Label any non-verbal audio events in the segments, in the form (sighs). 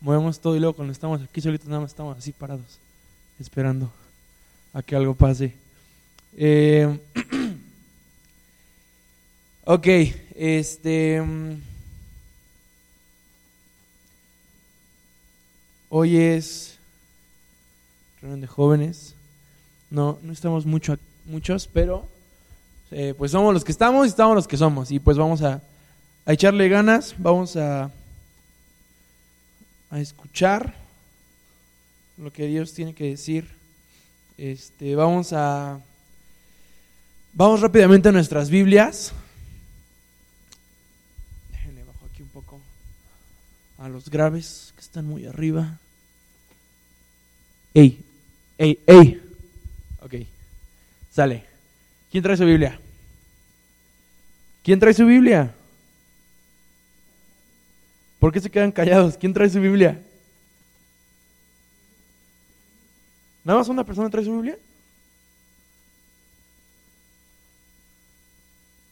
movemos todo y luego cuando estamos aquí solitos nada más estamos así parados, esperando a que algo pase. Eh, (clears throat) ok, este... mm, Hoy es reunión de jóvenes. No, no estamos mucho, muchos, pero eh, pues somos los que estamos y estamos los que somos. Y pues vamos a, a echarle ganas, vamos a, a escuchar lo que Dios tiene que decir. Este, vamos a vamos rápidamente a nuestras Biblias. Déjenle bajo aquí un poco a los graves que están muy arriba. Ey, ey, ey. Ok, sale. ¿Quién trae su Biblia? ¿Quién trae su Biblia? ¿Por qué se quedan callados? ¿Quién trae su Biblia? ¿Nada más una persona trae su Biblia?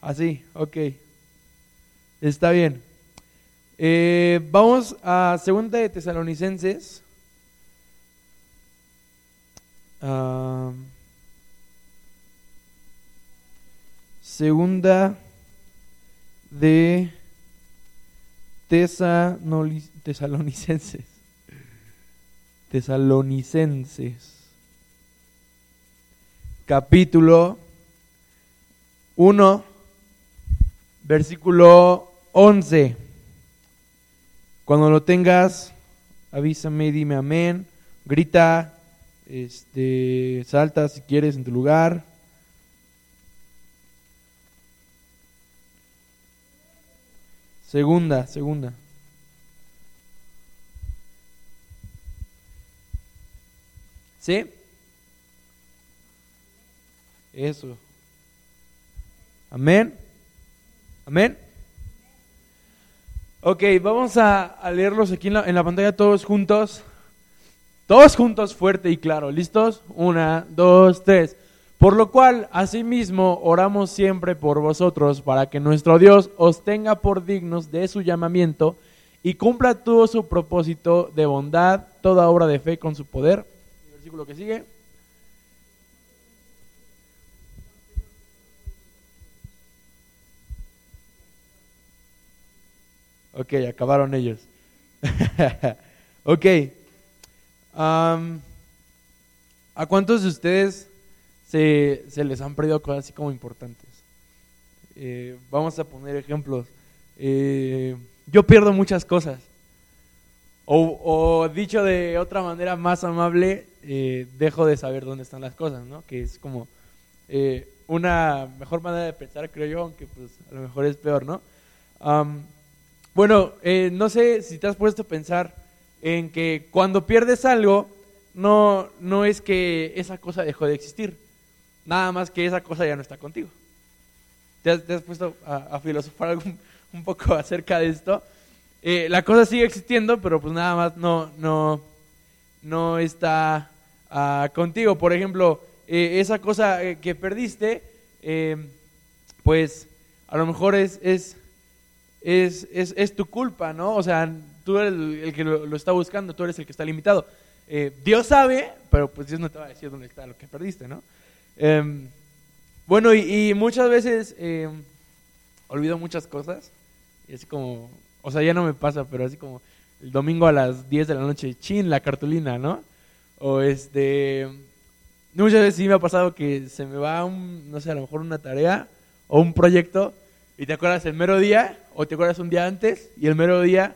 Así, ok. Está bien. Eh, vamos a Segunda de Tesalonicenses. Ah, segunda de Tesalonicenses. Tesalonicenses. Capítulo 1, versículo 11. Cuando lo tengas, avísame dime amén. Grita, este, salta si quieres en tu lugar. Segunda, segunda. ¿Sí? Eso. Amén. Amén. Ok, vamos a, a leerlos aquí en la, en la pantalla todos juntos. Todos juntos, fuerte y claro. ¿Listos? Una, dos, tres. Por lo cual, asimismo, oramos siempre por vosotros, para que nuestro Dios os tenga por dignos de su llamamiento y cumpla todo su propósito de bondad, toda obra de fe con su poder. El versículo que sigue. Ok, acabaron ellos. (laughs) ok. ¿A cuántos de ustedes se, se les han perdido cosas así como importantes? Eh, vamos a poner ejemplos. Eh, yo pierdo muchas cosas. O, dicho de otra manera más amable, eh, dejo de saber dónde están las cosas, ¿no? Que es como eh, una mejor manera de pensar, creo yo, aunque pues a lo mejor es peor, ¿no? Bueno, eh, no sé si te has puesto a pensar en que cuando pierdes algo, no, no es que esa cosa dejó de existir, nada más que esa cosa ya no está contigo. ¿Te has, te has puesto a, filosofar algún- (laughs) un poco acerca de esto? Eh, la cosa sigue existiendo, pero pues nada más no, no, no está ah, contigo. Por ejemplo, eh, esa cosa eh, que perdiste, eh, pues a lo mejor es, es, es, es, tu culpa, ¿no? O sea, tú eres el, que lo, lo está buscando, tú eres el que está limitado. Dios sabe, pero pues Dios no te va a decir dónde está lo que perdiste, ¿no? Em, bueno, y, y muchas veces em, olvido muchas cosas. Y así como, o sea, ya no me pasa, pero así como el domingo a las 10 de la noche, chin, la cartulina, ¿no? O este, muchas veces sí me ha pasado que se me va un, no sé, a lo mejor una tarea o un proyecto y te acuerdas el mero día o te acuerdas un día antes y el mero día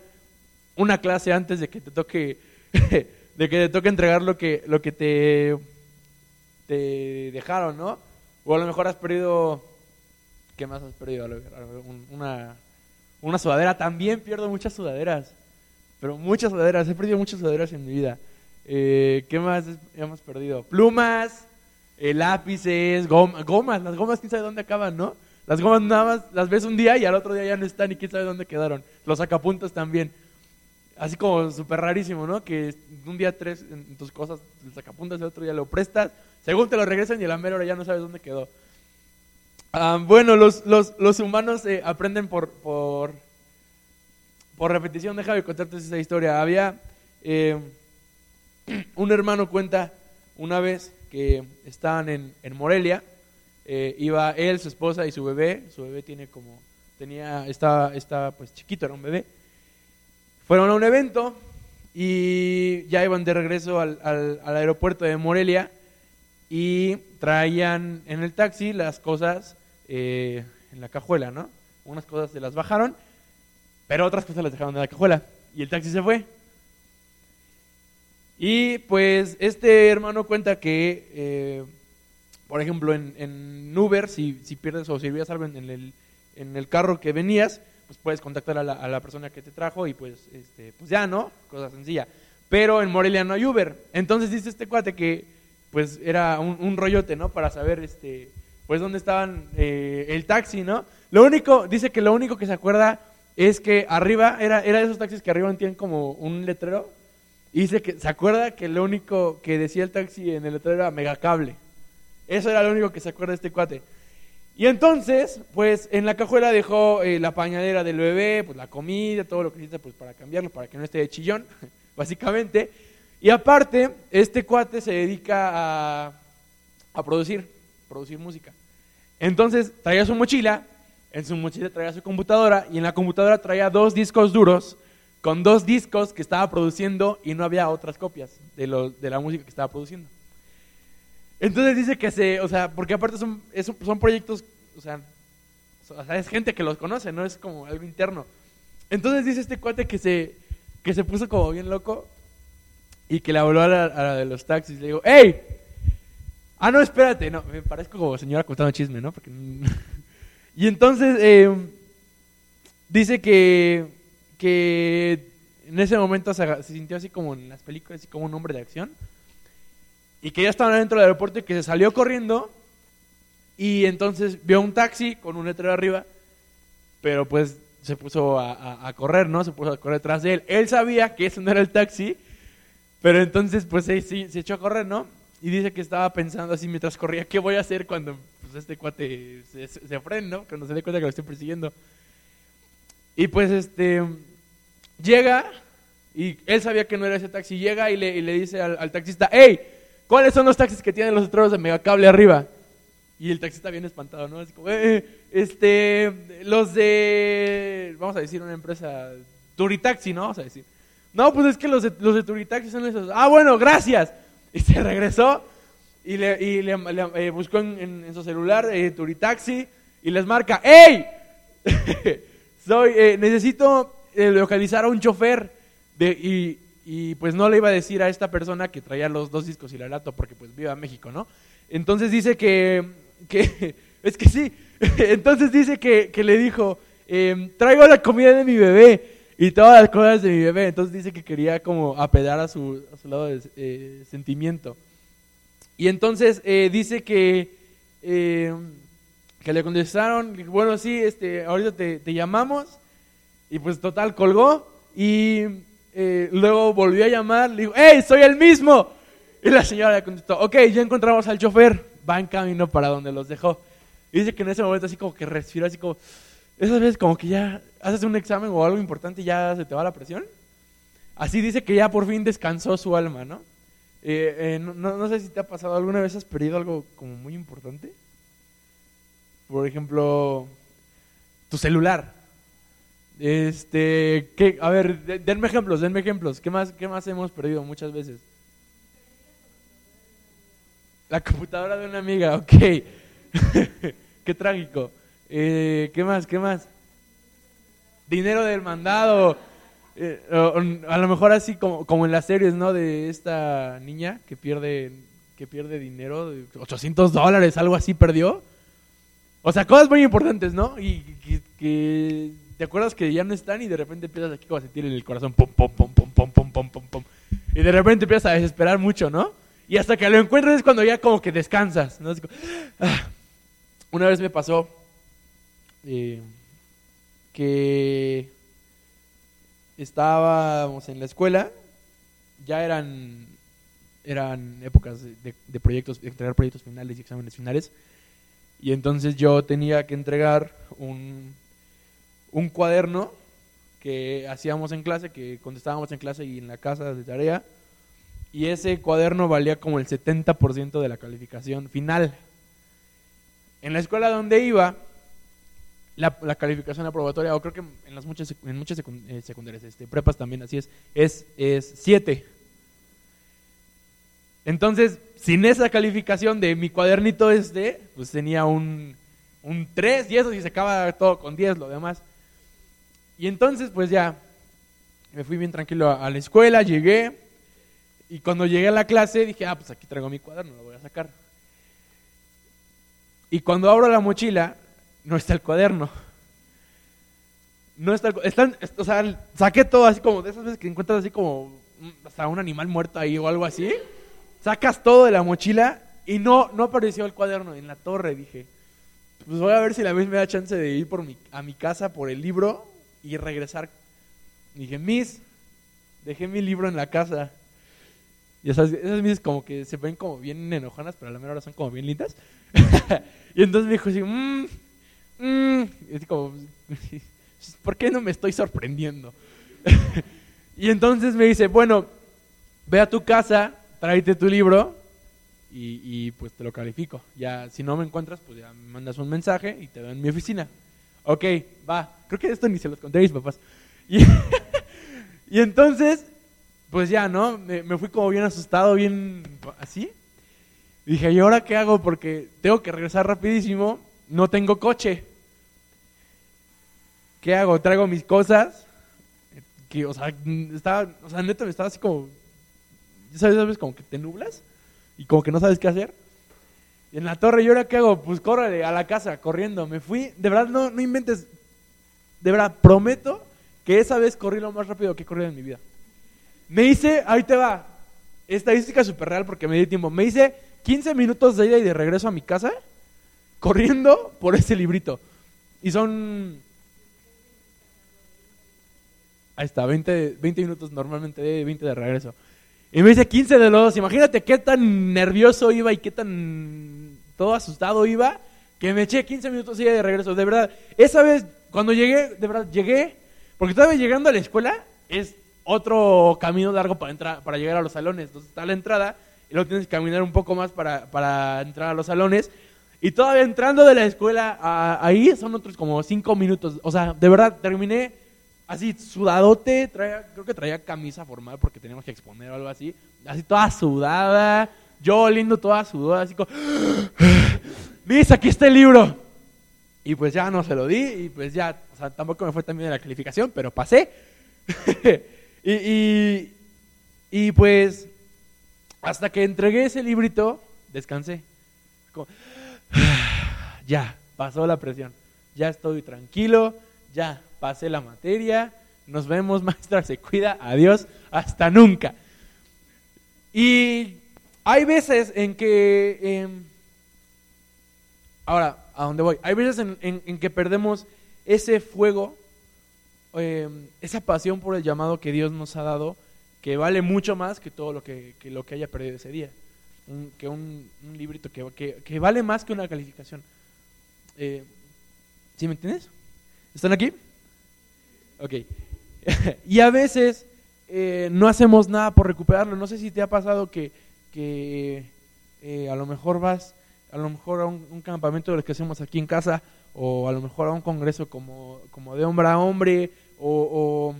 una clase antes de que te toque (laughs) de que te toque entregar lo que lo que te te dejaron, ¿no? O a lo mejor has perdido ¿qué más has perdido? Una una sudadera, también pierdo muchas sudaderas. Pero muchas sudaderas, he perdido muchas sudaderas en mi vida. Eh, ¿Qué más hemos perdido? Plumas, eh, lápices, gom- gomas. Las gomas, quién sabe dónde acaban, ¿no? Las gomas nada más las ves un día y al otro día ya no están y quién sabe dónde quedaron. Los sacapuntas también. Así como súper rarísimo, ¿no? Que un día tres en tus cosas, el sacapuntas, el otro día lo prestas, según te lo regresan y a la mera hora ya no sabes dónde quedó. Ah, bueno, los, los, los humanos eh, aprenden por, por, por repetición. Déjame contarte esa historia. Había Eh, (clears throat) un hermano cuenta una vez que estaban en, en Morelia, eh, iba él, su esposa y su bebé, su bebé tiene como, tenía, estaba, estaba pues chiquito, era un bebé, fueron a un evento y ya iban de regreso al, al, aeropuerto de Morelia y traían en el taxi las cosas eh, en la cajuela, ¿no? Unas cosas se las bajaron, pero otras cosas las dejaron en la cajuela y el taxi se fue. Y pues este hermano cuenta que, eh, por ejemplo, en, Uber, si, pierdes o si olvidas algo en el carro que venías, pues puedes contactar a la, a la persona que te trajo y pues, este, pues ya, ¿no? Cosa sencilla. Pero en Morelia no hay Uber. Entonces dice este cuate que pues era un, un rollote, ¿no? Para saber, este, pues dónde estaban eh, el taxi, ¿no? Lo único, dice que lo único que se acuerda es que arriba, era, era de esos taxis que arriba tienen como un letrero y dice que se acuerda que lo único que decía el taxi en el letrero era megacable. Eso era lo único que se acuerda de este cuate. Y entonces, pues en la cajuela dejó eh, la pañadera del bebé, pues la comida, todo lo que necesita pues para cambiarlo, para que no esté de chillón, (laughs) básicamente. Y aparte, este cuate se dedica a, a producir, producir música. Entonces traía su mochila, en su mochila traía su computadora y en la computadora traía dos discos duros con dos discos que estaba produciendo y no había otras copias de, lo, de la música que estaba produciendo. Entonces dice que se, o sea, porque aparte son, son proyectos, o sea, es gente que los conoce, no es como algo interno. Entonces dice este cuate que se, que se puso como bien loco y que le habló a la, a la de los taxis. Le digo, ¡Ey! Ah, no, espérate, no, me parezco como señora contando chisme, ¿no? Porque... (laughs) y entonces eh, dice que que en ese momento se, sintió así como en las películas, así como un hombre de acción. Y que ya estaba dentro del aeropuerto y que se salió corriendo. Y entonces vio un taxi con un letrero arriba. Pero pues se puso a, correr, ¿no? Se puso a correr detrás de él. Él sabía que ese no era el taxi. Pero entonces pues sí, sí, se echó a correr, ¿no? Y dice que estaba pensando así mientras corría, ¿qué voy a hacer cuando pues, este cuate se, se, se frene, ¿no? Cuando se dé cuenta que lo estoy persiguiendo. Y pues este llega y él sabía que no era ese taxi, llega y le, dice al, al, taxista, hey, ¿cuáles son los taxis que tienen los letreros de megacable arriba? Y el taxista bien espantado, ¿no? Así como, eh, este, los de, vamos a decir una empresa, Turitaxi, ¿no? Vamos a decir. No, pues es que los de, los de Turitaxi son esos. Ah, bueno, gracias. Y se regresó y le, y le, eh, buscó en, su celular eh, Turitaxi y les marca, hey, (laughs) soy, eh, necesito eh, localizar a un chofer de, y, y, pues no le iba a decir a esta persona que traía los dos discos y la lato porque pues viva México, ¿no? Entonces dice que, que (laughs) es que sí, (laughs) entonces dice que, que le dijo, eh, traigo la comida de mi bebé y todas las cosas de mi bebé, entonces dice que quería como apelar a su, a su lado de eh, sentimiento. Y entonces eh, dice que, eh, que le contestaron, bueno, sí, este, ahorita te, te llamamos y pues total, colgó y eh, luego volvió a llamar, le dijo, ¡Hey, soy el mismo! Y la señora le contestó, ok, ya encontramos al chofer, va en camino para donde los dejó. Y dice que en ese momento así como que respiró, así como, esas veces como que ya haces un examen o algo importante y ya se te va la presión. Así dice que ya por fin descansó su alma, ¿no? Eh, eh, no, no, sé si te ha pasado alguna vez, has perdido algo como muy importante. Por ejemplo, tu celular. Este, ¿qué? A ver, denme ejemplos, denme ejemplos. ¿Qué más, ¿Qué más hemos perdido muchas veces? La computadora de una amiga, ok. (laughs) Qué trágico. Eh, ¿Qué más? ¿Qué más? Dinero del mandado. Eh, a lo mejor así como, como en las series, ¿no? De esta niña que pierde, que pierde dinero, 800 dólares, algo así perdió. O sea, cosas muy importantes, ¿no? Y que, que ¿Te acuerdas que ya no están y de repente empiezas aquí como a sentir en el corazón pum, pum, pum, pum, pum, pum, pum, pum, pum. Y de repente empiezas a desesperar mucho, ¿no? Y hasta que lo encuentras es cuando ya como que descansas, ¿no? Ah. Una vez me pasó eh, que estábamos en la escuela, ya eran, eran épocas de, de proyectos, de entregar proyectos finales y exámenes finales, y entonces yo tenía que entregar un un cuaderno que hacíamos en clase, que contestábamos en clase y en la casa de tarea. Y ese cuaderno valía como el 70% de la calificación final. En la escuela donde iba, la, calificación aprobatoria, o creo que en las muchas, en muchas eh, secundarias, este, prepas también así es, es, es 7. Entonces, sin esa calificación de mi cuadernito este, pues tenía un, un 3 y eso, y se acaba todo con 10, lo demás. Y entonces, pues ya, me fui bien tranquilo a, la escuela, llegué, y cuando llegué a la clase dije, ah, pues aquí traigo mi cuaderno, lo voy a sacar. Y cuando abro la mochila, no está el cuaderno. No está el, están, o sea, saqué todo así como de esas veces que encuentras así como hasta un animal muerto ahí o algo así. Sacas todo de la mochila y no, no apareció el cuaderno en la torre. Dije, pues voy a ver si la vez me da chance de ir por mi, a mi casa por el libro y regresar. dije, Miss, dejé mi libro en la casa. Y esas, esas Miss como que se ven como bien enojonas, pero a la mera hora son como bien lindas. (laughs) y entonces me dijo así, mmm. Y como, (laughs) ¿por qué no me estoy sorprendiendo? (laughs) y entonces me dice, bueno, ve a tu casa, tráete tu libro y, y, pues te lo califico. Ya, si no me encuentras, pues ya me mandas un mensaje y te veo en mi oficina. Ok, va. Creo que esto ni se los conté a mis papás. (laughs) Y, entonces, pues ya, ¿no? Me, me, fui como bien asustado, bien así. dije, ¿y ahora qué hago? Porque tengo que regresar rapidísimo, no tengo coche. ¿Qué hago? Traigo mis cosas. Que, o sea, estaba, o sea, neta me estaba así como, ¿sabes? ¿sabes? Como que te nublas y como que no sabes qué hacer. Y en la torre, ¿y ahora qué hago? Pues córrele a la casa, corriendo. Me fui, de verdad, no, no inventes. De verdad, prometo que esa vez corrí lo más rápido que he corrido en mi vida. Me hice, ahí te va, estadística súper real porque me di tiempo. Me hice 15 minutos de ida y de regreso a mi casa corriendo por ese librito. Y son... Ahí está, 20, 20 minutos normalmente, 20 de regreso. Y me dice 15 de los Imagínate qué tan nervioso iba y qué tan todo asustado iba que me eché 15 minutos y de regreso. De verdad, esa vez cuando llegué, de verdad, llegué, porque estaba llegando a la escuela, es otro camino largo para, entrar, para llegar a los salones. Entonces está la entrada y luego tienes que caminar un poco más para, para entrar a los salones. Y todavía entrando de la escuela a, ahí son otros como 5 minutos. O sea, de verdad, terminé así sudadote, traía, creo que traía camisa formal porque teníamos que exponer o algo así, así toda sudada, yo lindo toda sudada, así como, (gasps) Miss, aquí está el libro. Y pues ya no se lo di y pues ya, o sea, tampoco me fue tan bien la calificación, pero pasé. (laughs) y, y, pues hasta que entregué ese librito, descansé. (sighs) Ya, pasó la presión, ya estoy tranquilo, ya pasé la materia, nos vemos, (laughs) maestra, se cuida, adiós, hasta nunca. Y hay veces en que, em, ahora, ¿a dónde voy? Hay veces en, que perdemos ese fuego, em, esa pasión por el llamado que Dios nos ha dado, que vale mucho más que todo lo que, lo que haya perdido ese día. que un, librito que, que, vale más que una calificación. Eh, ¿Sí me entiendes? ¿Están aquí? Ok. (laughs) y a veces eh, no hacemos nada por recuperarlo. No sé si te ha pasado que, que eh, a lo mejor vas, a lo mejor a un, campamento de los que hacemos aquí en casa, o a lo mejor a un congreso como, como de hombre a hombre, o,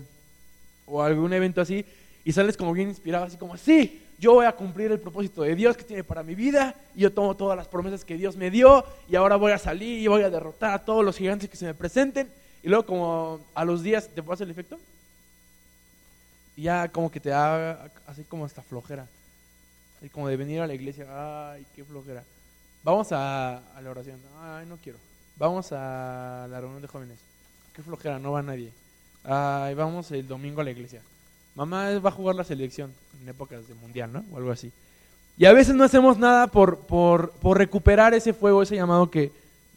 o, o algún evento así, y sales como bien inspirado, así como, sí, yo voy a cumplir el propósito de Dios que tiene para mi vida, y yo tomo todas las promesas que Dios me dio, y ahora voy a salir y voy a derrotar a todos los gigantes que se me presenten. Y luego como a los días te pasa el efecto. Y ya como que te da así como hasta flojera. Así como de venir a la iglesia, ay, qué flojera. Vamos a, la oración, ay, no quiero. Vamos a la reunión de jóvenes, qué flojera, no va nadie. Ay, vamos el domingo a la iglesia. Mamá va a jugar la selección en épocas de mundial, ¿no? O algo así. Y a veces no hacemos nada por, por, por recuperar ese fuego, ese llamado que,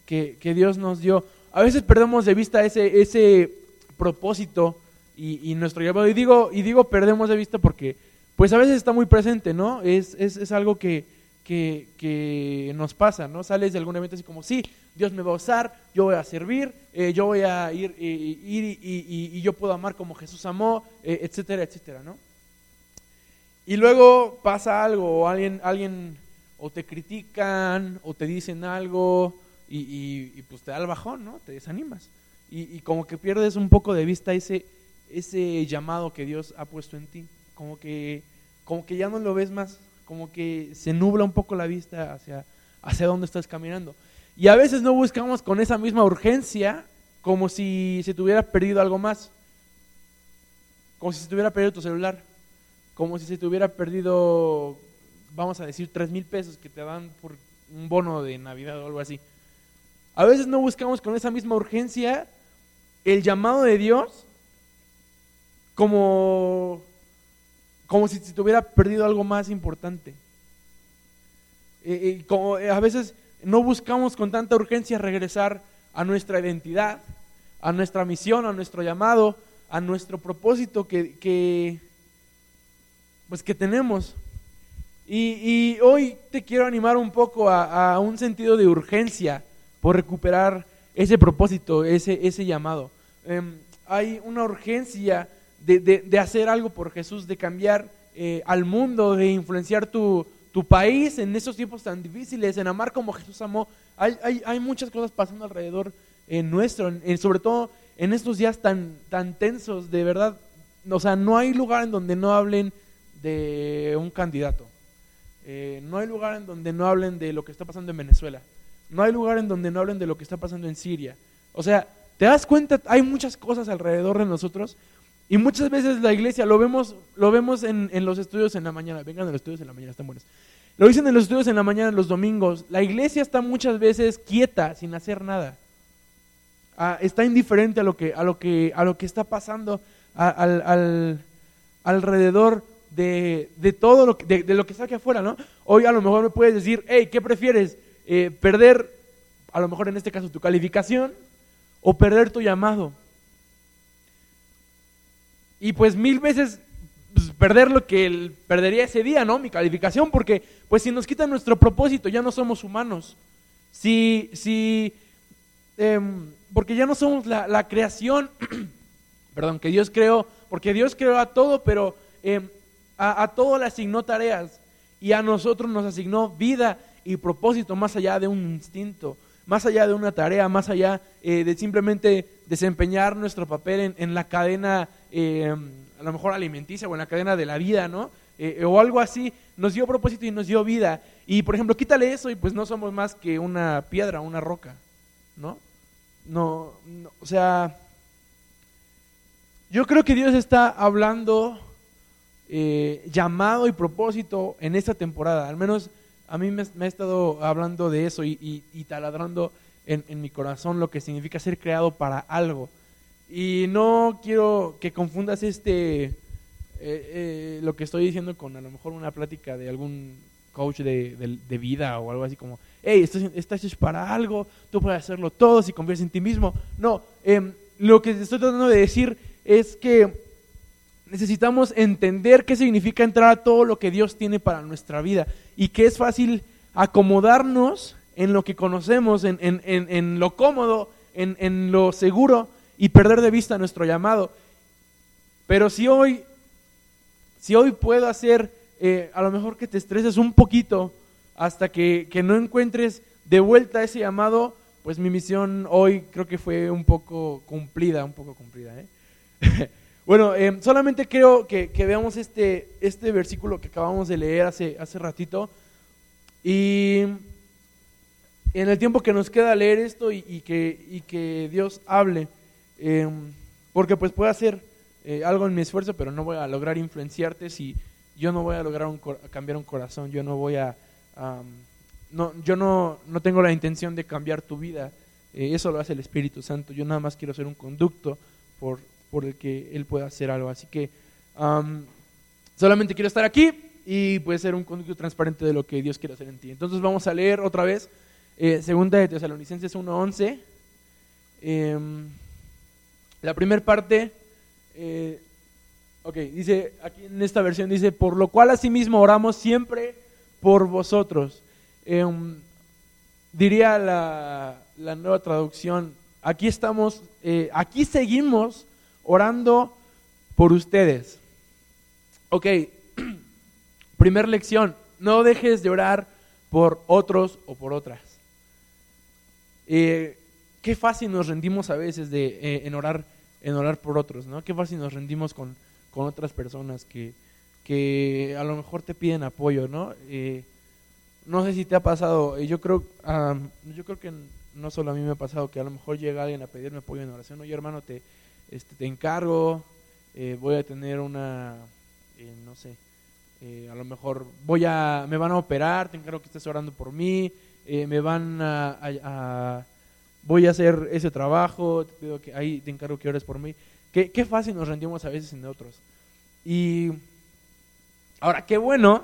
que, que Dios nos dio a veces perdemos de vista ese, ese propósito y, nuestro llamado. Y digo, y digo perdemos de vista porque pues a veces está muy presente, ¿no? Es, es, es algo que, que, que, nos pasa, ¿no? Sales de algún evento así como, sí, Dios me va a usar, yo voy a servir, eh, yo voy a ir, ir y, y, yo puedo amar como Jesús amó, eh, etcétera, etcétera, ¿no? Y luego pasa algo, o alguien, alguien, o te critican, o te dicen algo, y, y pues te da el bajón, ¿no? Te desanimas. Y, como que pierdes un poco de vista ese, ese llamado que Dios ha puesto en ti. Como que, como que ya no lo ves más como que se nubla un poco la vista hacia, hacia dónde estás caminando. Y a veces no buscamos con esa misma urgencia como si se te hubiera perdido algo más. Como si se te hubiera perdido tu celular. Como si se te hubiera perdido, vamos a decir, tres mil pesos que te dan por un bono de Navidad o algo así. A veces no buscamos con esa misma urgencia el llamado de Dios como como si se te hubiera perdido algo más importante. como eh, a veces no buscamos con tanta urgencia regresar a nuestra identidad, a nuestra misión, a nuestro llamado, a nuestro propósito que, pues que tenemos. Y, hoy te quiero animar un poco a, un sentido de urgencia por recuperar ese propósito, ese, ese llamado. Em, hay una urgencia de, hacer algo por Jesús, de cambiar eh, al mundo, de influenciar tu, país en esos tiempos tan difíciles, en amar como Jesús amó. Hay, hay, muchas cosas pasando alrededor en nuestro, sobre todo en estos días tan, tan tensos, de verdad. O sea, no hay lugar en donde no hablen de un candidato. Eh, no hay lugar en donde no hablen de lo que está pasando en Venezuela. No hay lugar en donde no hablen de lo que está pasando en Siria. O sea, ¿te das cuenta? Hay muchas cosas alrededor de nosotros y muchas veces la iglesia, lo vemos, lo vemos en, los estudios en la mañana, vengan a los estudios en la mañana, están buenos. Lo dicen en los estudios en la mañana, los domingos, la iglesia está muchas veces quieta, sin hacer nada. Ah, está indiferente a lo que, a lo que, a lo que está pasando al, alrededor de, todo lo que, de, lo que está aquí afuera, ¿no? Hoy a lo mejor me puedes decir, hey, ¿qué prefieres? Eh, ¿Perder, a lo mejor en este caso, tu calificación o perder tu llamado? Y pues mil veces pues, perder lo que él perdería ese día, ¿no? Mi calificación, porque pues si nos quitan nuestro propósito, ya no somos humanos. Si, si, em, porque ya no somos la, creación, (clears throat) perdón, que Dios creó, porque Dios creó a todo, pero em, a, a todo le asignó tareas y a nosotros nos asignó vida y propósito más allá de un instinto, más allá de una tarea, más allá eh, de simplemente desempeñar nuestro papel en la cadena eh, a lo mejor alimenticia o en la cadena de la vida, ¿no? Eh, o algo así, nos dio propósito y nos dio vida. Y por ejemplo, quítale eso y pues no somos más que una piedra, una roca, ¿no? No, o sea, yo creo que Dios está hablando llamado y propósito en esta temporada. Al menos a mí me, ha estado hablando de eso y, taladrando en, mi corazón lo que significa ser creado para algo. Y no quiero que confundas este eh, eh, lo que estoy diciendo con a lo mejor una plática de algún coach de, vida o algo así como, hey, estás, hecho para algo, tú puedes hacerlo todo si confías en ti mismo. No, em, lo que estoy tratando de decir es que necesitamos entender qué significa entrar a todo lo que Dios tiene para nuestra vida y que es fácil acomodarnos en lo que conocemos, en, en, en, lo cómodo, en, lo seguro, y perder de vista nuestro llamado. Pero si hoy, si hoy puedo hacer, eh, a lo mejor que te estreses un poquito hasta que, no encuentres de vuelta ese llamado, pues mi misión hoy creo que fue un poco cumplida, un poco cumplida. ¿eh? (laughs) bueno, em, solamente creo que, veamos este, este versículo que acabamos de leer hace, hace ratito. Y en el tiempo que nos queda leer esto y, que, y que Dios hable, Em, porque pues puedo hacer eh, algo en mi esfuerzo, pero no voy a lograr influenciarte si yo no voy a lograr cambiar un corazón, yo no voy a... no, yo no, no tengo la intención de cambiar tu vida, eh, eso lo hace el Espíritu Santo, yo nada más quiero ser un conducto por, por el que Él pueda hacer algo. Así que solamente quiero estar aquí y puede ser un conducto transparente de lo que Dios quiere hacer en ti. Entonces vamos a leer otra vez, eh, segunda de Tesalonicenses 1.11. Eh, la primera parte, eh, ok, dice, aquí en esta versión dice, por lo cual asimismo oramos siempre por vosotros. Em, diría la, la, nueva traducción, aquí estamos, eh, aquí seguimos orando por ustedes. Ok, (clears throat) primer lección, no dejes de orar por otros o por otras. Eh, qué fácil nos rendimos a veces de, eh, en, orar, en orar por otros, ¿no? Qué fácil nos rendimos con, con otras personas que, que a lo mejor te piden apoyo, ¿no? Eh, no sé si te ha pasado, yo creo, yo creo que no solo a mí me ha pasado, que a lo mejor llega alguien a pedirme apoyo en oración, oye hermano, te, este, te encargo, voy a tener una, no sé, a lo mejor voy a, me van a operar, te encargo que estés orando por mí, eh, me van a, voy a hacer ese trabajo, te pido que ahí te encargo que ores por mí. Qué, qué fácil nos rendimos a veces en otros. Y ahora, qué bueno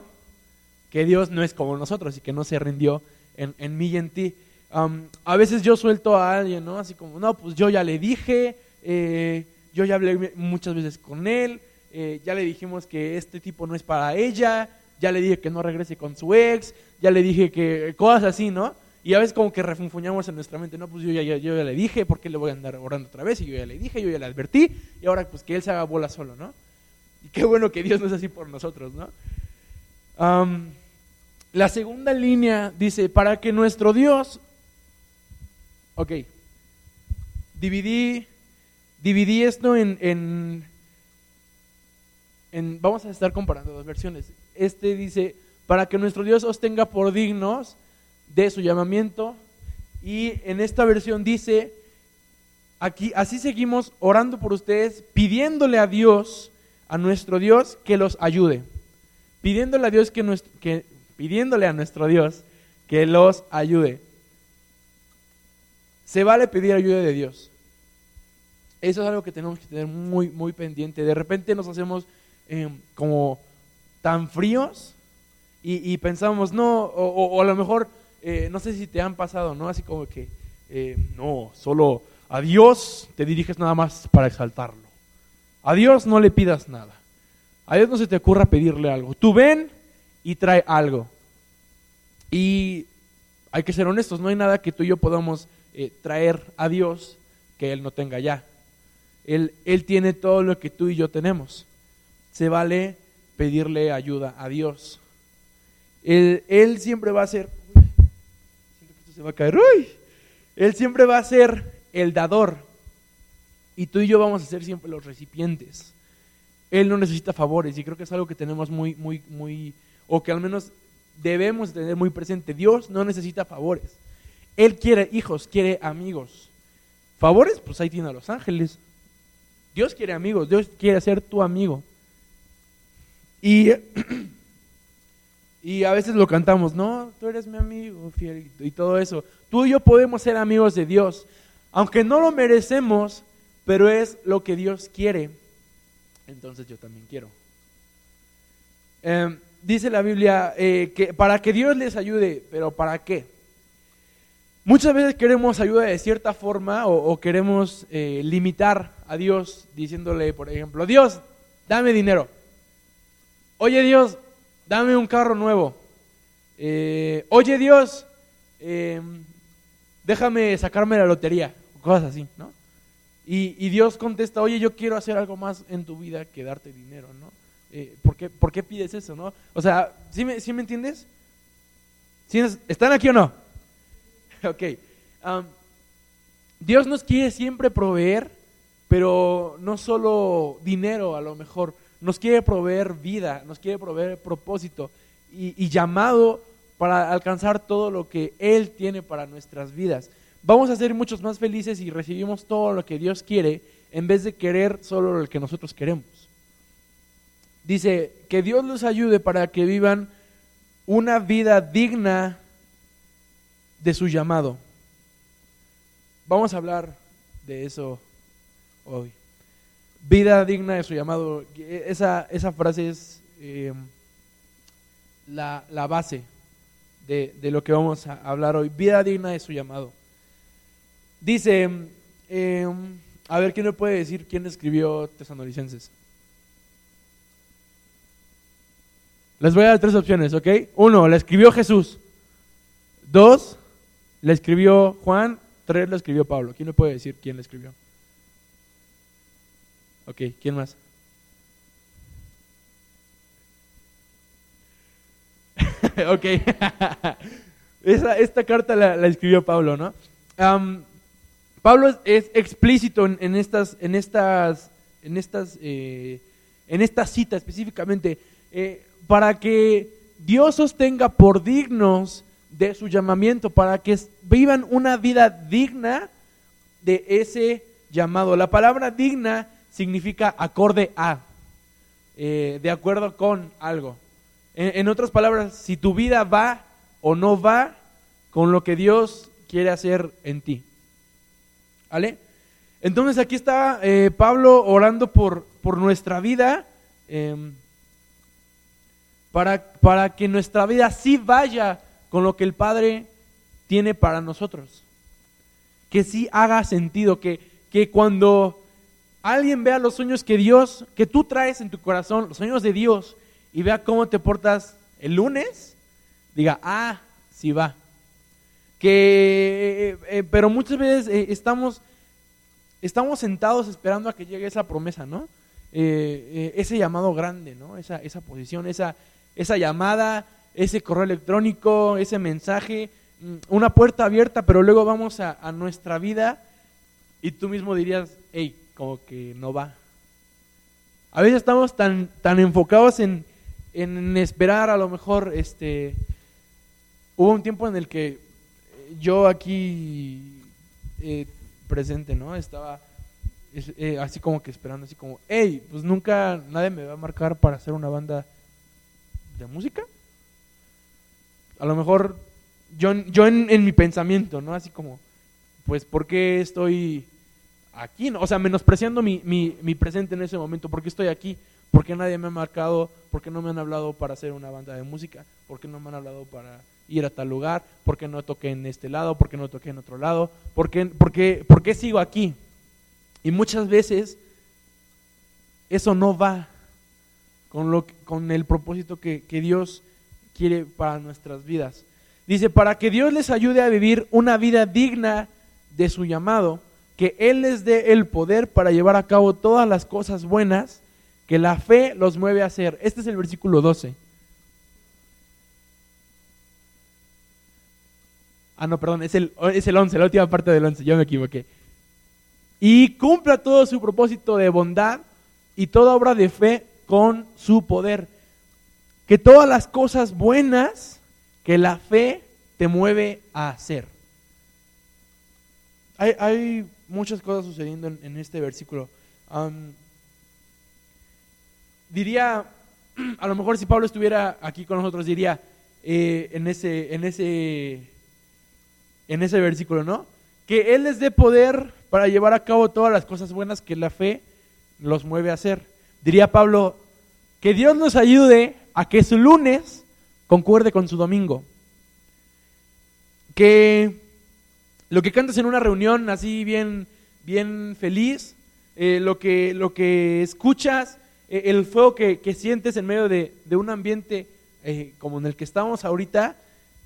que Dios no es como nosotros y que no se rindió en, en mí y en ti. a veces yo suelto a alguien, ¿no? Así como, no, pues yo ya le dije, eh, yo ya hablé muchas veces con él, eh, ya le dijimos que este tipo no es para ella, ya le dije que no regrese con su ex, ya le dije que cosas así, ¿no? Y a veces como que refunfuñamos en nuestra mente, no, pues yo ya, yo ya le dije, ¿por qué le voy a andar orando otra vez? Y yo ya le dije, yo ya le advertí, y ahora pues que él se haga bola solo, ¿no? Y qué bueno que Dios no es así por nosotros, ¿no? la segunda línea dice, para que nuestro Dios, ok, dividí, dividí esto en, en, vamos a estar comparando dos versiones. Este dice, para que nuestro Dios os tenga por dignos de su llamamiento. Y en esta versión dice, aquí así seguimos orando por ustedes, pidiéndole a Dios, a nuestro Dios, que los ayude. Pidiéndole a Dios que, nuestro, que pidiéndole a nuestro Dios que los ayude. Se vale pedir ayuda de Dios. Eso es algo que tenemos que tener muy, muy pendiente. De repente nos hacemos eh, como tan fríos y, pensamos, no, o, a lo mejor, eh, no sé si te han pasado, ¿no? Así como que, eh, no, solo a Dios te diriges nada más para exaltarlo. A Dios no le pidas nada. A Dios no se te ocurra pedirle algo. Tú ven y trae algo. Y hay que ser honestos, no hay nada que tú y yo podamos eh, traer a Dios que Él no tenga ya. Él, él tiene todo lo que tú y yo tenemos. Se vale pedirle ayuda a Dios. Él, siempre va a ser, siento que esto se va a caer, Él siempre va a ser el dador y tú y yo vamos a ser siempre los recipientes. Él no necesita favores y creo que es algo que tenemos muy, muy, muy, o que al menos debemos tener muy presente. Dios no necesita favores. Él quiere hijos, quiere amigos. Favores, pues ahí tiene a los ángeles. Dios quiere amigos, Dios quiere ser tu amigo. Y (clears throat) Y a veces lo cantamos, no, tú eres mi amigo fiel y todo eso. Tú y yo podemos ser amigos de Dios, aunque no lo merecemos, pero es lo que Dios quiere. Entonces yo también quiero. Em, dice la Biblia eh, que para que Dios les ayude, pero ¿para qué? Muchas veces queremos ayuda de cierta forma o, queremos eh, limitar a Dios diciéndole, por ejemplo, Dios, dame dinero. Oye Dios, dame un carro nuevo. Eh, oye Dios, eh, déjame sacarme la lotería, cosas así, ¿no? Y, Dios contesta, oye, yo quiero hacer algo más en tu vida que darte dinero, ¿no? Eh, ¿por, qué, ¿por, qué, pides eso, no? O sea, ¿sí me, ¿sí me entiendes? ¿Están aquí o no? (laughs) ok. Dios nos quiere siempre proveer, pero no solo dinero a lo mejor, nos quiere proveer vida, nos quiere proveer propósito y, llamado para alcanzar todo lo que Él tiene para nuestras vidas. Vamos a ser muchos más felices si recibimos todo lo que Dios quiere en vez de querer solo lo que nosotros queremos. Dice, que Dios los ayude para que vivan una vida digna de su llamado. Vamos a hablar de eso hoy vida digna de su llamado. Esa, esa frase es em, la, base de, lo que vamos a hablar hoy. Vida digna de su llamado. Dice, em, a ver, ¿quién me puede decir quién escribió Tesanolicenses? Les voy a dar tres opciones, ¿ok? Uno, la escribió Jesús. Dos, la escribió Juan. Tres, la escribió Pablo. ¿Quién me puede decir quién la escribió? Ok, ¿quién más? (laughs) ok. (laughs) esta carta la, escribió Pablo, ¿no? Pablo es, explícito en, estas, en estas, en estas, eh, en esta cita específicamente, eh, para que Dios os tenga por dignos de su llamamiento, para que vivan una vida digna de ese llamado. La palabra digna significa acorde a, eh, de acuerdo con algo. En, otras palabras, si tu vida va o no va con lo que Dios quiere hacer en ti. ¿Vale? Entonces aquí está eh, Pablo orando por, por nuestra vida, em, para, para que nuestra vida sí vaya con lo que el Padre tiene para nosotros. Que sí haga sentido, que, que cuando alguien vea los sueños que Dios, que tú traes en tu corazón, los sueños de Dios, y vea cómo te portas el lunes, diga, ah, sí va. Que, eh, eh, pero muchas veces eh, estamos, estamos sentados esperando a que llegue esa promesa, ¿no? ese llamado grande, ¿no? Esa, esa posición, esa, esa llamada, ese correo electrónico, ese mensaje, mm, una puerta abierta, pero luego vamos a, a nuestra vida y tú mismo dirías, hey, como que no va. A veces estamos tan, tan enfocados en, en esperar a lo mejor, este, hubo un tiempo en el que yo aquí eh, presente, ¿no? Estaba eh, así como que esperando, así como, hey, pues nunca nadie me va a marcar para hacer una banda de música. A lo mejor yo, yo en, mi pensamiento, ¿no? Así como, pues, ¿por qué estoy aquí? O sea, menospreciando mi, mi, mi presente en ese momento, ¿por qué estoy aquí? ¿Por qué nadie me ha marcado? ¿Por qué no me han hablado para hacer una banda de música? ¿Por qué no me han hablado para ir a tal lugar? ¿Por qué no toqué en este lado? ¿Por qué no toqué en otro lado? ¿Por qué, por qué, por qué sigo aquí? Y muchas veces eso no va con, lo, con el propósito que, que Dios quiere para nuestras vidas. Dice, para que Dios les ayude a vivir una vida digna de su llamado, que Él les dé el poder para llevar a cabo todas las cosas buenas que la fe los mueve a hacer. Este es el versículo 12. Ah, no, perdón, es el, es el 11, la última parte del 11, yo me equivoqué. Y cumpla todo su propósito de bondad y toda obra de fe con su poder. Que todas las cosas buenas que la fe te mueve a hacer. Hay, muchas cosas sucediendo en, este versículo diría, (clears throat) a lo mejor si Pablo estuviera aquí con nosotros, diría eh, en, ese, en, ese, en ese versículo, ¿no? Que Él les dé poder para llevar a cabo todas las cosas buenas que la fe los mueve a hacer. Diría Pablo, que Dios nos ayude a que su lunes concuerde con su domingo. Que lo que cantas en una reunión así bien, bien feliz, eh, lo, que, lo que escuchas eh, el fuego que, sientes en medio de, un ambiente eh, como en el que estamos ahorita,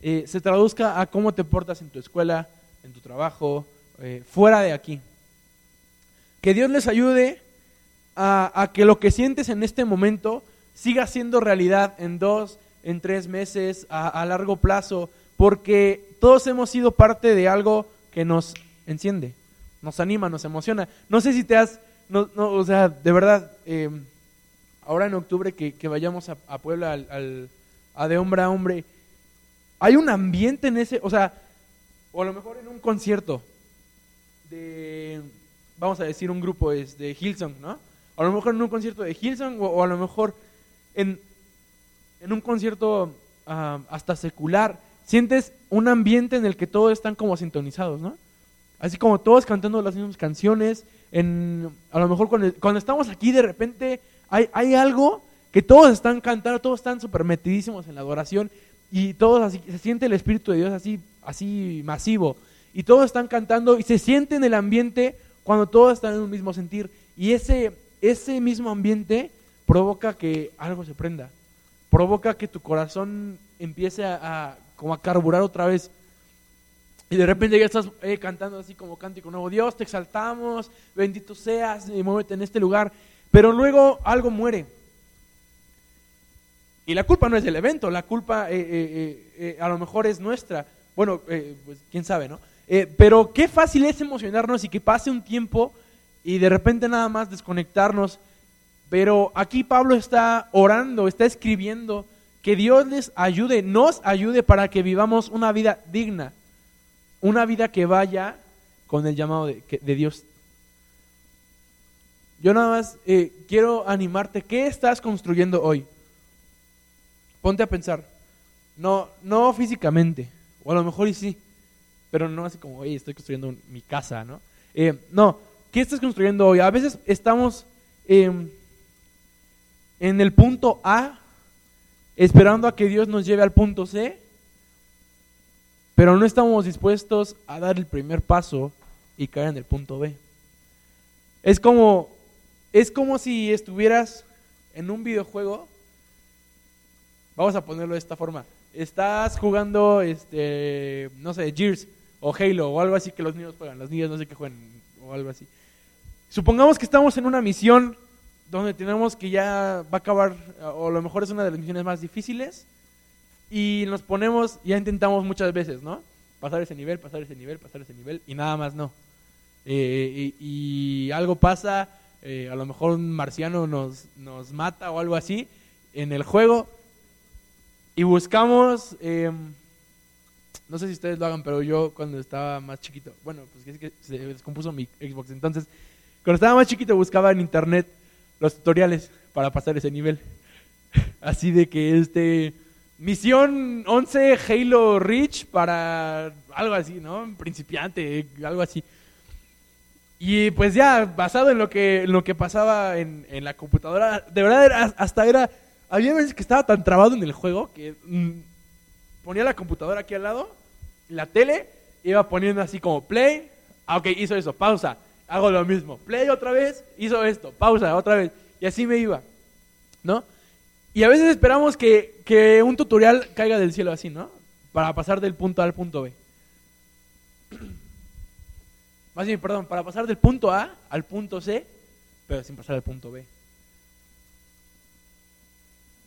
se traduzca a cómo te portas en tu escuela, en tu trabajo, fuera de aquí. Que Dios les ayude a, que lo que sientes en este momento siga siendo realidad en dos, en tres meses, a, largo plazo, porque todos hemos sido parte de algo que nos enciende, nos anima, nos emociona. No sé si te has, no, o sea, de verdad, ahora en octubre que, vayamos a, Puebla al, a de hombre a hombre, hay un ambiente en ese, o sea, o a lo mejor en un concierto de, vamos a decir, un grupo es de Hillsong, ¿no? A lo mejor en un concierto de Hillsong o, a lo mejor en, en un concierto ah, hasta secular, sientes un ambiente en el que todos están como sintonizados, ¿no? Así como todos cantando las mismas canciones, en, a lo mejor cuando, cuando estamos aquí de repente hay, algo que todos están cantando, todos están súper metidísimos en la adoración y todos así, se siente el Espíritu de Dios así, así masivo. Y todos están cantando y se siente en el ambiente cuando todos están en un mismo sentir. Y ese, ese mismo ambiente provoca que algo se prenda. provoca que tu corazón empiece a, como a carburar otra vez. Y de repente ya estás eh, cantando así como cántico nuevo, Dios, te exaltamos, bendito seas, y muévete en este lugar. Pero luego algo muere. Y la culpa no es del evento, la culpa eh, eh, a lo mejor es nuestra. Bueno, pues quién sabe, ¿no? pero qué fácil es emocionarnos y que pase un tiempo y de repente nada más desconectarnos. Pero aquí Pablo está orando, está escribiendo que Dios les ayude, nos ayude para que vivamos una vida digna, una vida que vaya con el llamado de, Dios. Yo nada más eh, quiero animarte, ¿qué estás construyendo hoy? Ponte a pensar, no, no físicamente, o a lo mejor y sí, pero no así como, oye, estoy construyendo mi casa, ¿no? Eh, no, ¿qué estás construyendo hoy? A veces estamos em, en el punto A esperando a que Dios nos lleve al punto C, pero no estamos dispuestos a dar el primer paso y caer en el punto B. Es como, es como si estuvieras en un videojuego, vamos a ponerlo de esta forma, estás jugando, este, no sé, Gears o Halo o algo así que los niños juegan, los niños no sé qué juegan o algo así. Supongamos que estamos en una misión donde tenemos que ya va a acabar, o a lo mejor es una de las misiones más difíciles, y nos ponemos, ya intentamos muchas veces, ¿no? Pasar ese nivel, pasar ese nivel, pasar ese nivel, y nada más no. Eh, y, algo pasa, eh, a lo mejor un marciano nos, nos mata o algo así en el juego, y buscamos, em, no sé si ustedes lo hagan, pero yo cuando estaba más chiquito, bueno, pues es que se descompuso mi Xbox, entonces, cuando estaba más chiquito buscaba en internet los tutoriales para pasar ese nivel. (laughs) Así de que este misión 11 Halo Reach para algo así, ¿no? Principiante, algo así. Y pues ya, basado en lo que, en lo que pasaba en, en la computadora, de verdad era, hasta era, había veces que estaba tan trabado en el juego que mm, ponía la computadora aquí al lado, la tele, iba poniendo así como play, ah, ok, hizo eso, pausa, hago lo mismo. Play otra vez, hizo esto, pausa otra vez. Y así me iba, ¿no? Y a veces esperamos que, que un tutorial caiga del cielo así, ¿no? Para pasar del punto A al punto B. (clears throat) Más bien, perdón, para pasar del punto A al punto C, pero sin pasar al punto B.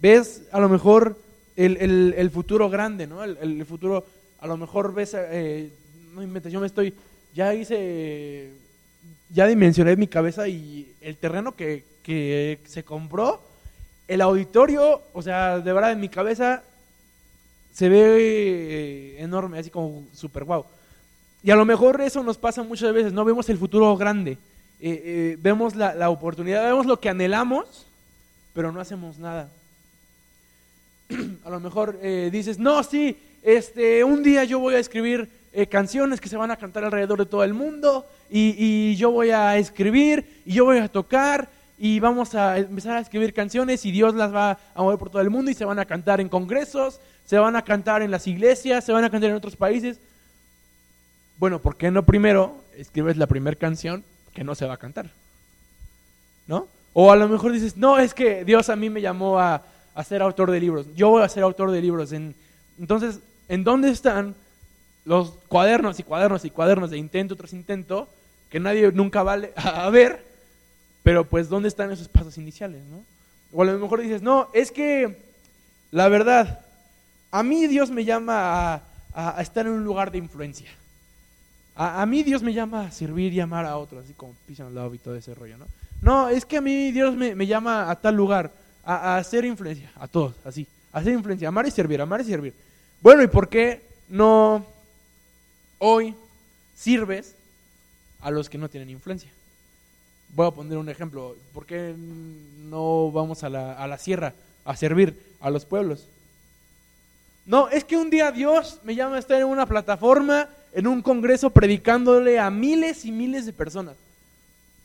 Ves a lo mejor el, el, futuro grande, ¿no? El, el, futuro, a lo mejor ves, eh, no inventes, yo me estoy, ya hice ya dimensioné mi cabeza y el terreno que, se compró, el auditorio, o sea, de verdad en mi cabeza se ve eh, enorme, así como súper guau. Y a lo mejor eso nos pasa muchas veces, no vemos el futuro grande, eh, eh, vemos la, oportunidad, vemos lo que anhelamos, pero no hacemos nada. (clears throat) a lo mejor dices, no, sí, este, un día yo voy a escribir canciones que se van a cantar alrededor de todo el mundo y, yo voy a escribir y yo voy a tocar y vamos a empezar a escribir canciones y Dios las va a mover por todo el mundo y se van a cantar en congresos, se van a cantar en las iglesias, se van a cantar en otros países. Bueno, ¿por qué no primero escribes la primera canción que no se va a cantar? ¿No? O a lo mejor dices, no, es que Dios a mí me llamó a, a ser autor de libros. Yo voy a ser autor de libros. entonces, ¿en dónde están los cuadernos y cuadernos y cuadernos de intento tras intento que nadie nunca va a ver, pero pues ¿dónde están esos pasos iniciales? ¿no? O a lo mejor dices, no, es que la verdad, a mí Dios me llama a, estar en un lugar de influencia. A, mí Dios me llama a servir y amar a otros, así como pisan al lado y todo ese rollo, ¿no? No, es que a mí Dios me, llama a tal lugar, a, hacer influencia, a todos, así, a hacer influencia, amar y servir, amar y servir. Bueno, ¿y por qué no hoy sirves a los que no tienen influencia. Voy a poner un ejemplo. ¿Por qué no vamos a la, a la sierra a servir a los pueblos? No, es que un día Dios me llama a estar en una plataforma, en un congreso, predicándole a miles y miles de personas.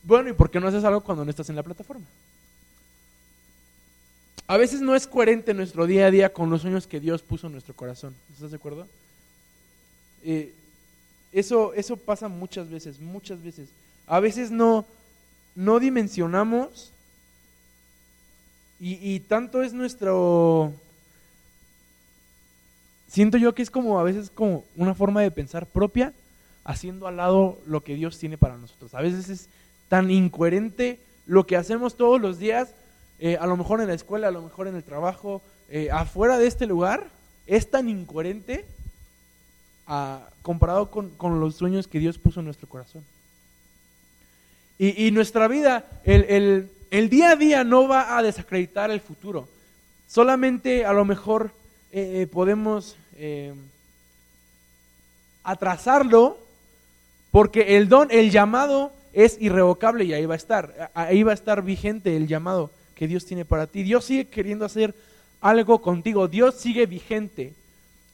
Bueno, ¿y por qué no haces algo cuando no estás en la plataforma? A veces no es coherente nuestro día a día con los sueños que Dios puso en nuestro corazón. ¿Estás de acuerdo? Eh, eso, eso pasa muchas veces, muchas veces. A veces no, no dimensionamos y, tanto es nuestro, siento yo que es como a veces como una forma de pensar propia, haciendo al lado lo que Dios tiene para nosotros. A veces es tan incoherente lo que hacemos todos los días, eh, a lo mejor en la escuela, a lo mejor en el trabajo, eh, afuera de este lugar, es tan incoherente comparado con, los sueños que Dios puso en nuestro corazón. Y, nuestra vida, el, día a día no va a desacreditar el futuro. Solamente a lo mejor eh, podemos atrasarlo porque el don, el llamado es irrevocable y ahí va a estar. Ahí va a estar vigente el llamado que Dios tiene para ti. Dios sigue queriendo hacer algo contigo. Dios sigue vigente.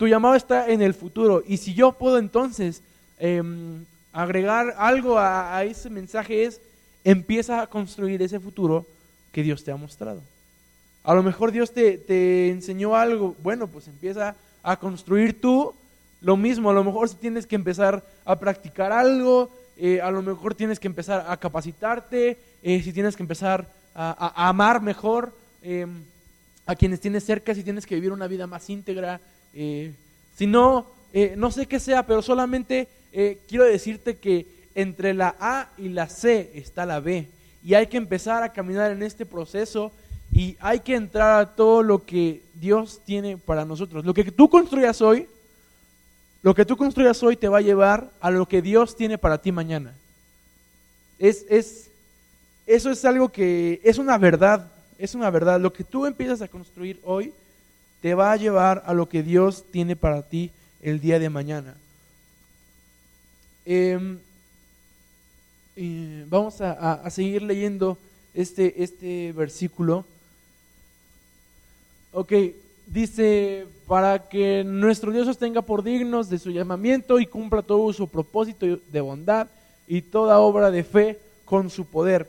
Tu llamado está en el futuro. Y si yo puedo entonces em, agregar algo a, ese mensaje es, empieza a construir ese futuro que Dios te ha mostrado. A lo mejor Dios te, te enseñó algo. Bueno, pues empieza a construir tú lo mismo. A lo mejor si tienes que empezar a practicar algo, eh, a lo mejor tienes que empezar a capacitarte, eh, si tienes que empezar a, amar mejor em, a quienes tienes cerca, si tienes que vivir una vida más íntegra. Eh, si no, no sé qué sea, pero solamente quiero decirte que entre la A y la C está la B. Y hay que empezar a caminar en este proceso y hay que entrar a todo lo que Dios tiene para nosotros. Lo que tú construyas hoy, lo que tú construyas hoy te va a llevar a lo que Dios tiene para ti mañana. Es, es, eso es algo que es una verdad, es una verdad. Lo que tú empiezas a construir hoy te va a llevar a lo que Dios tiene para ti el día de mañana. Em, vamos a, seguir leyendo este, este versículo. Ok, dice, para que nuestro Dios os tenga por dignos de su llamamiento y cumpla todo su propósito de bondad y toda obra de fe con su poder.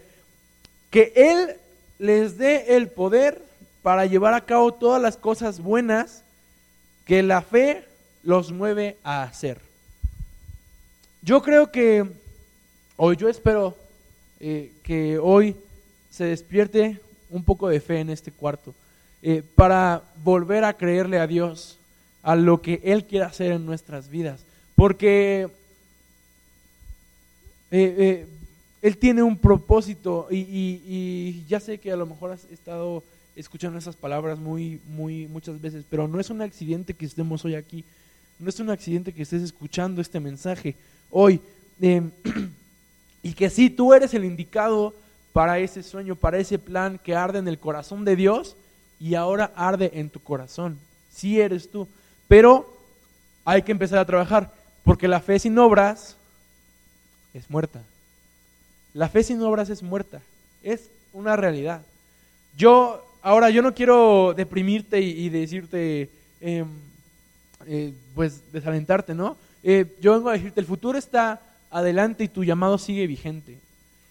Que Él les dé el poder para llevar a cabo todas las cosas buenas que la fe los mueve a hacer. Yo creo que, o yo espero eh, que hoy se despierte un poco de fe en este cuarto. Eh, para volver a creerle a Dios, a lo que Él quiere hacer en nuestras vidas. Porque eh, Él tiene un propósito y, ya sé que a lo mejor has estado escuchando esas palabras muy, muy, muchas veces, pero no es un accidente que estemos hoy aquí, no es un accidente que estés escuchando este mensaje hoy. Em, (clears throat) y que sí, tú eres el indicado para ese sueño, para ese plan que arde en el corazón de Dios y ahora arde en tu corazón. Sí eres tú. Pero hay que empezar a trabajar, porque la fe sin obras es muerta. La fe sin obras es muerta. Es una realidad. Yo, ahora, yo no quiero deprimirte y, decirte, em, eh, pues, desalentarte, ¿no? Eh, yo vengo a decirte, el futuro está adelante y tu llamado sigue vigente.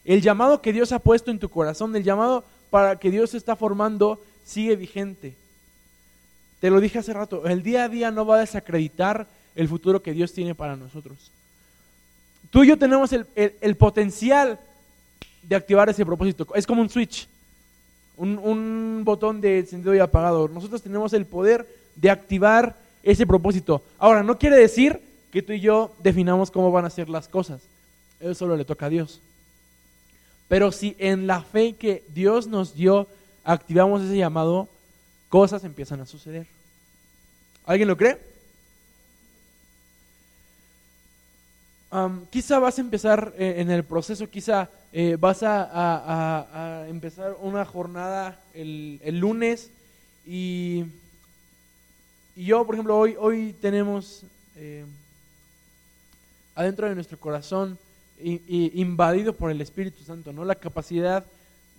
El llamado que Dios ha puesto en tu corazón, el llamado para que Dios está formando, sigue vigente. Te lo dije hace rato, el día a día no va a desacreditar el futuro que Dios tiene para nosotros. Tú y yo tenemos el, potencial de activar ese propósito. Es como un switch, un, botón de encendido y apagado. Nosotros tenemos el poder de activar ese propósito. Ahora, no quiere decir que tú y yo definamos cómo van a ser las cosas. Eso solo le toca a Dios. Pero si en la fe que Dios nos dio activamos ese llamado, cosas empiezan a suceder. ¿Alguien lo cree? quizá vas a empezar eh, en el proceso, quizá eh, vas a, empezar una jornada el, lunes y, y, yo, por ejemplo, hoy, hoy tenemos eh, adentro de nuestro corazón invadido por el Espíritu Santo, ¿no? La capacidad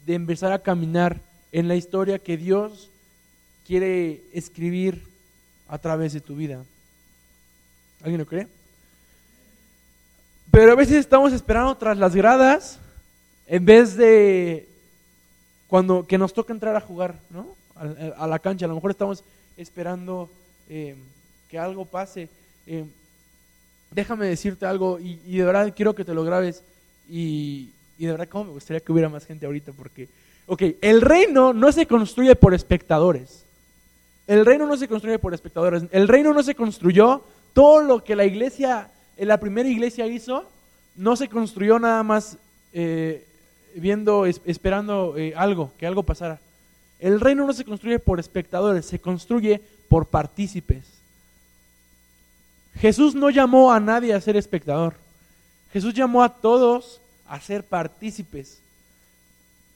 de empezar a caminar en la historia que Dios quiere escribir a través de tu vida. ¿Alguien lo cree? Pero a veces estamos esperando tras las gradas en vez de cuando que nos toca entrar a jugar, ¿no? A, la cancha. A lo mejor estamos esperando eh, que algo pase. Eh, déjame decirte algo y, de verdad quiero que te lo grabes y, y de verdad como me gustaría que hubiera más gente ahorita porque Ok, el reino no se construye por espectadores. El reino no se construye por espectadores. El reino no se construyó. Todo lo que la iglesia, la primera iglesia hizo, no se construyó nada más eh, viendo, esperando eh, algo, que algo pasara. El reino no se construye por espectadores, se construye por partícipes. Jesús no llamó a nadie a ser espectador. Jesús llamó a todos a ser partícipes.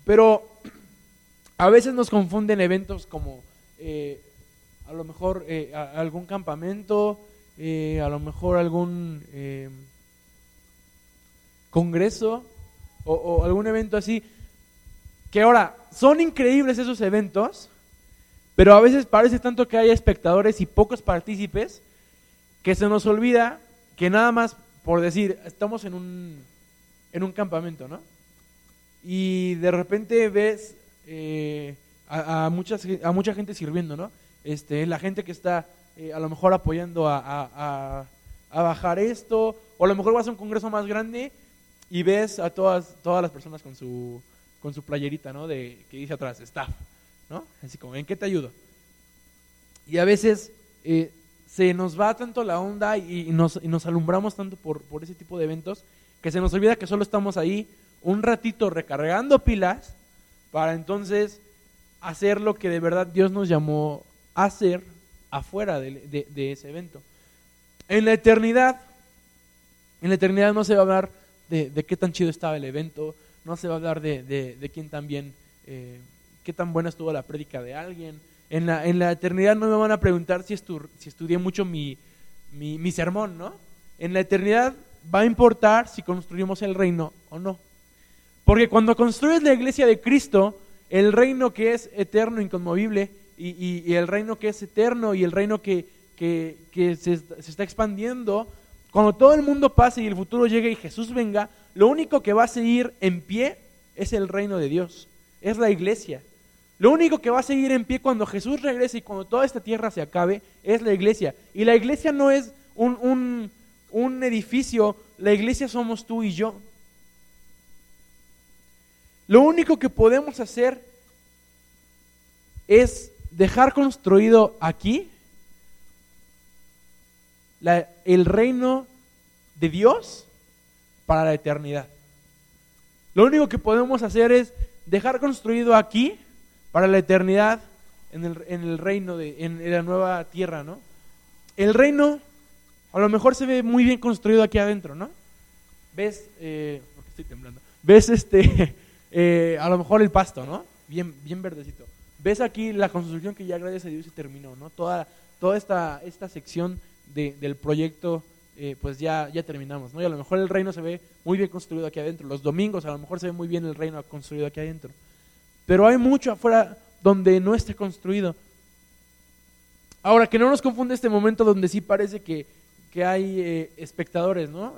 Pero a veces nos confunden eventos como eh, a lo mejor eh, algún campamento, eh, a lo mejor algún congreso o, algún evento así. Que ahora, son increíbles esos eventos, pero a veces parece tanto que haya espectadores y pocos partícipes que se nos olvida que nada más por decir, estamos en un, en un campamento, ¿no? Y de repente ves eh, a, muchas, a mucha gente sirviendo, ¿no? Este, la gente que está eh, a lo mejor apoyando a, bajar esto, o a lo mejor vas a un congreso más grande y ves a todas, todas las personas con su, con su playerita, ¿no? De, que dice atrás, staff, ¿no? Así como, ¿en qué te ayudo? Y a veces eh, se nos va tanto la onda y, nos, y nos, alumbramos tanto por, por ese tipo de eventos que se nos olvida que solo estamos ahí un ratito recargando pilas para entonces hacer lo que de verdad Dios nos llamó a hacer afuera de, ese evento. En la eternidad, en la eternidad no se va a hablar de, qué tan chido estaba el evento, no se va a hablar de, quién tan bien, eh, qué tan buena estuvo la prédica de alguien. En la, en la eternidad no me van a preguntar si, si estudié mucho mi, mi, mi sermón, ¿no? En la eternidad va a importar si construimos el reino o no. Porque cuando construyes la iglesia de Cristo, el reino que es eterno, inconmovible, y, el reino que es eterno y el reino que, se, está expandiendo, cuando todo el mundo pase y el futuro llegue y Jesús venga, lo único que va a seguir en pie es el reino de Dios, es la iglesia. Lo único que va a seguir en pie cuando Jesús regrese y cuando toda esta tierra se acabe es la iglesia. Y la iglesia no es un, un edificio, la iglesia somos tú y yo. Lo único que podemos hacer es dejar construido aquí el reino de Dios para la eternidad. Lo único que podemos hacer es dejar construido aquí para la eternidad en el, reino, de, en, la nueva tierra, ¿no? El reino a lo mejor se ve muy bien construido aquí adentro, ¿no? Ves, eh, estoy temblando, ves este, (laughs) eh, a lo mejor el pasto, ¿no? Bien, bien verdecito. Ves aquí la construcción que ya gracias a Dios se terminó, ¿no? Toda, toda esta, esta sección del proyecto, eh, pues ya, ya terminamos, ¿no? Y a lo mejor el reino se ve muy bien construido aquí adentro. Los domingos a lo mejor se ve muy bien el reino construido aquí adentro. Pero hay mucho afuera donde no esté construido. Ahora, que no nos confunde este momento donde sí parece que, que hay eh, espectadores, ¿no?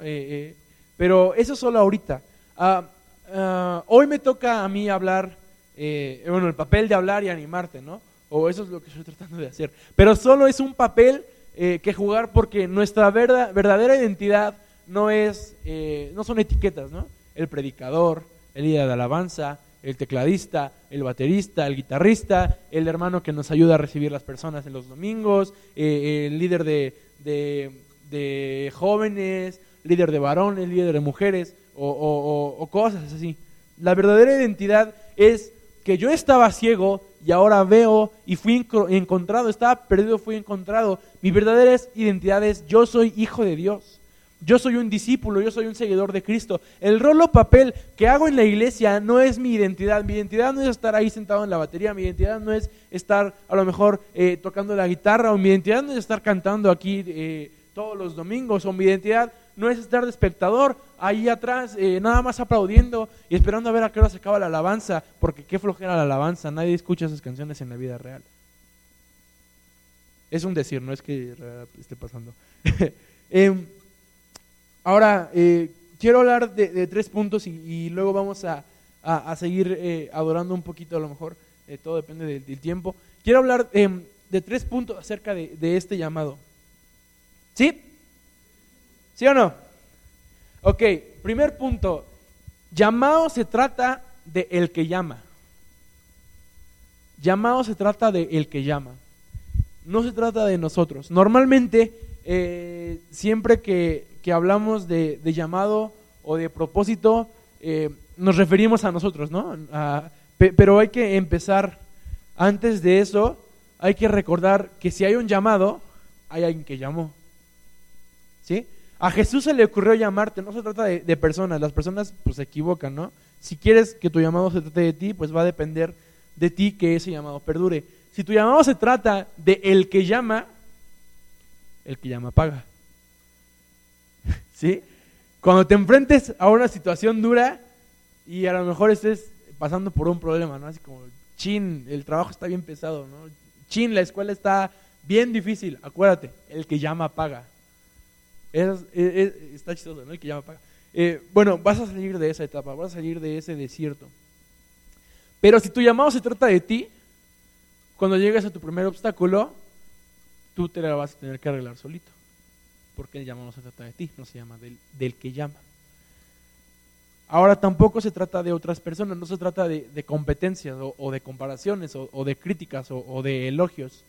pero eso solo ahorita. Ah, Ah, hoy me toca a mí hablar, eh, bueno, el papel de hablar y animarte, ¿no? O eso es lo que estoy tratando de hacer. Pero solo es un papel eh, que jugar porque nuestra verdadera identidad no es, eh, no son etiquetas, ¿no? El predicador, el líder de alabanza, el tecladista, el baterista, el guitarrista, el hermano que nos ayuda a recibir las personas en los domingos, el líder de, de jóvenes, líder de varones, líder de mujeres o, cosas así. La verdadera identidad es que yo estaba ciego y ahora veo y fui encontrado, estaba perdido, fui encontrado. Mi verdadera identidad es yo soy hijo de Dios. Yo soy un discípulo, yo soy un seguidor de Cristo. El rol o papel que hago en la iglesia no es mi identidad. Mi identidad no es estar ahí sentado en la batería. Mi identidad no es estar a lo mejor eh, tocando la guitarra. O mi identidad no es estar cantando aquí eh, todos los domingos. O mi identidad no es estar de espectador ahí atrás, eh, nada más aplaudiendo y esperando a ver a qué hora se acaba la alabanza, porque qué flojera la alabanza, nadie escucha esas canciones en la vida real. Es un decir, no es que esté pasando. (laughs) Em, ahora, eh, quiero hablar de, tres puntos y, luego vamos a, seguir eh, adorando un poquito a lo mejor, todo depende del, tiempo. Quiero hablar em, de tres puntos acerca de, de este llamado. ¿Sí? ¿Sí o no? Ok, primer punto. Llamado se trata de el que llama. Llamado se trata de el que llama. no se trata de nosotros. Normalmente, eh, siempre que, hablamos de, llamado o de propósito, eh, nos referimos a nosotros, ¿no? pero hay que empezar, antes de eso, hay que recordar que si hay un llamado, hay alguien que llamó. ¿Sí? A Jesús se le ocurrió llamarte, no se trata de, personas, las personas pues se equivocan, ¿no? Si quieres que tu llamado se trate de ti, pues va a depender de ti que ese llamado perdure. Si tu llamado se trata de el que llama, el que llama paga. (laughs) ¿Sí? Cuando te enfrentes a una situación dura y a lo mejor estés pasando por un problema, ¿no? Así como, chin, el trabajo está bien pesado, ¿no? Chin, la escuela está bien difícil. Acuérdate, el que llama paga. Está chistoso, ¿no? El que llama paga. Eh, bueno, vas a salir de esa etapa, vas a salir de ese desierto. Pero si tu llamado se trata de ti, cuando llegues a tu primer obstáculo, tú te la vas a tener que arreglar solito. Porque el llamado no se trata de ti, no se llama del, que llama. Ahora tampoco se trata de otras personas, no se trata de, competencias o, de comparaciones o, de críticas o de elogios.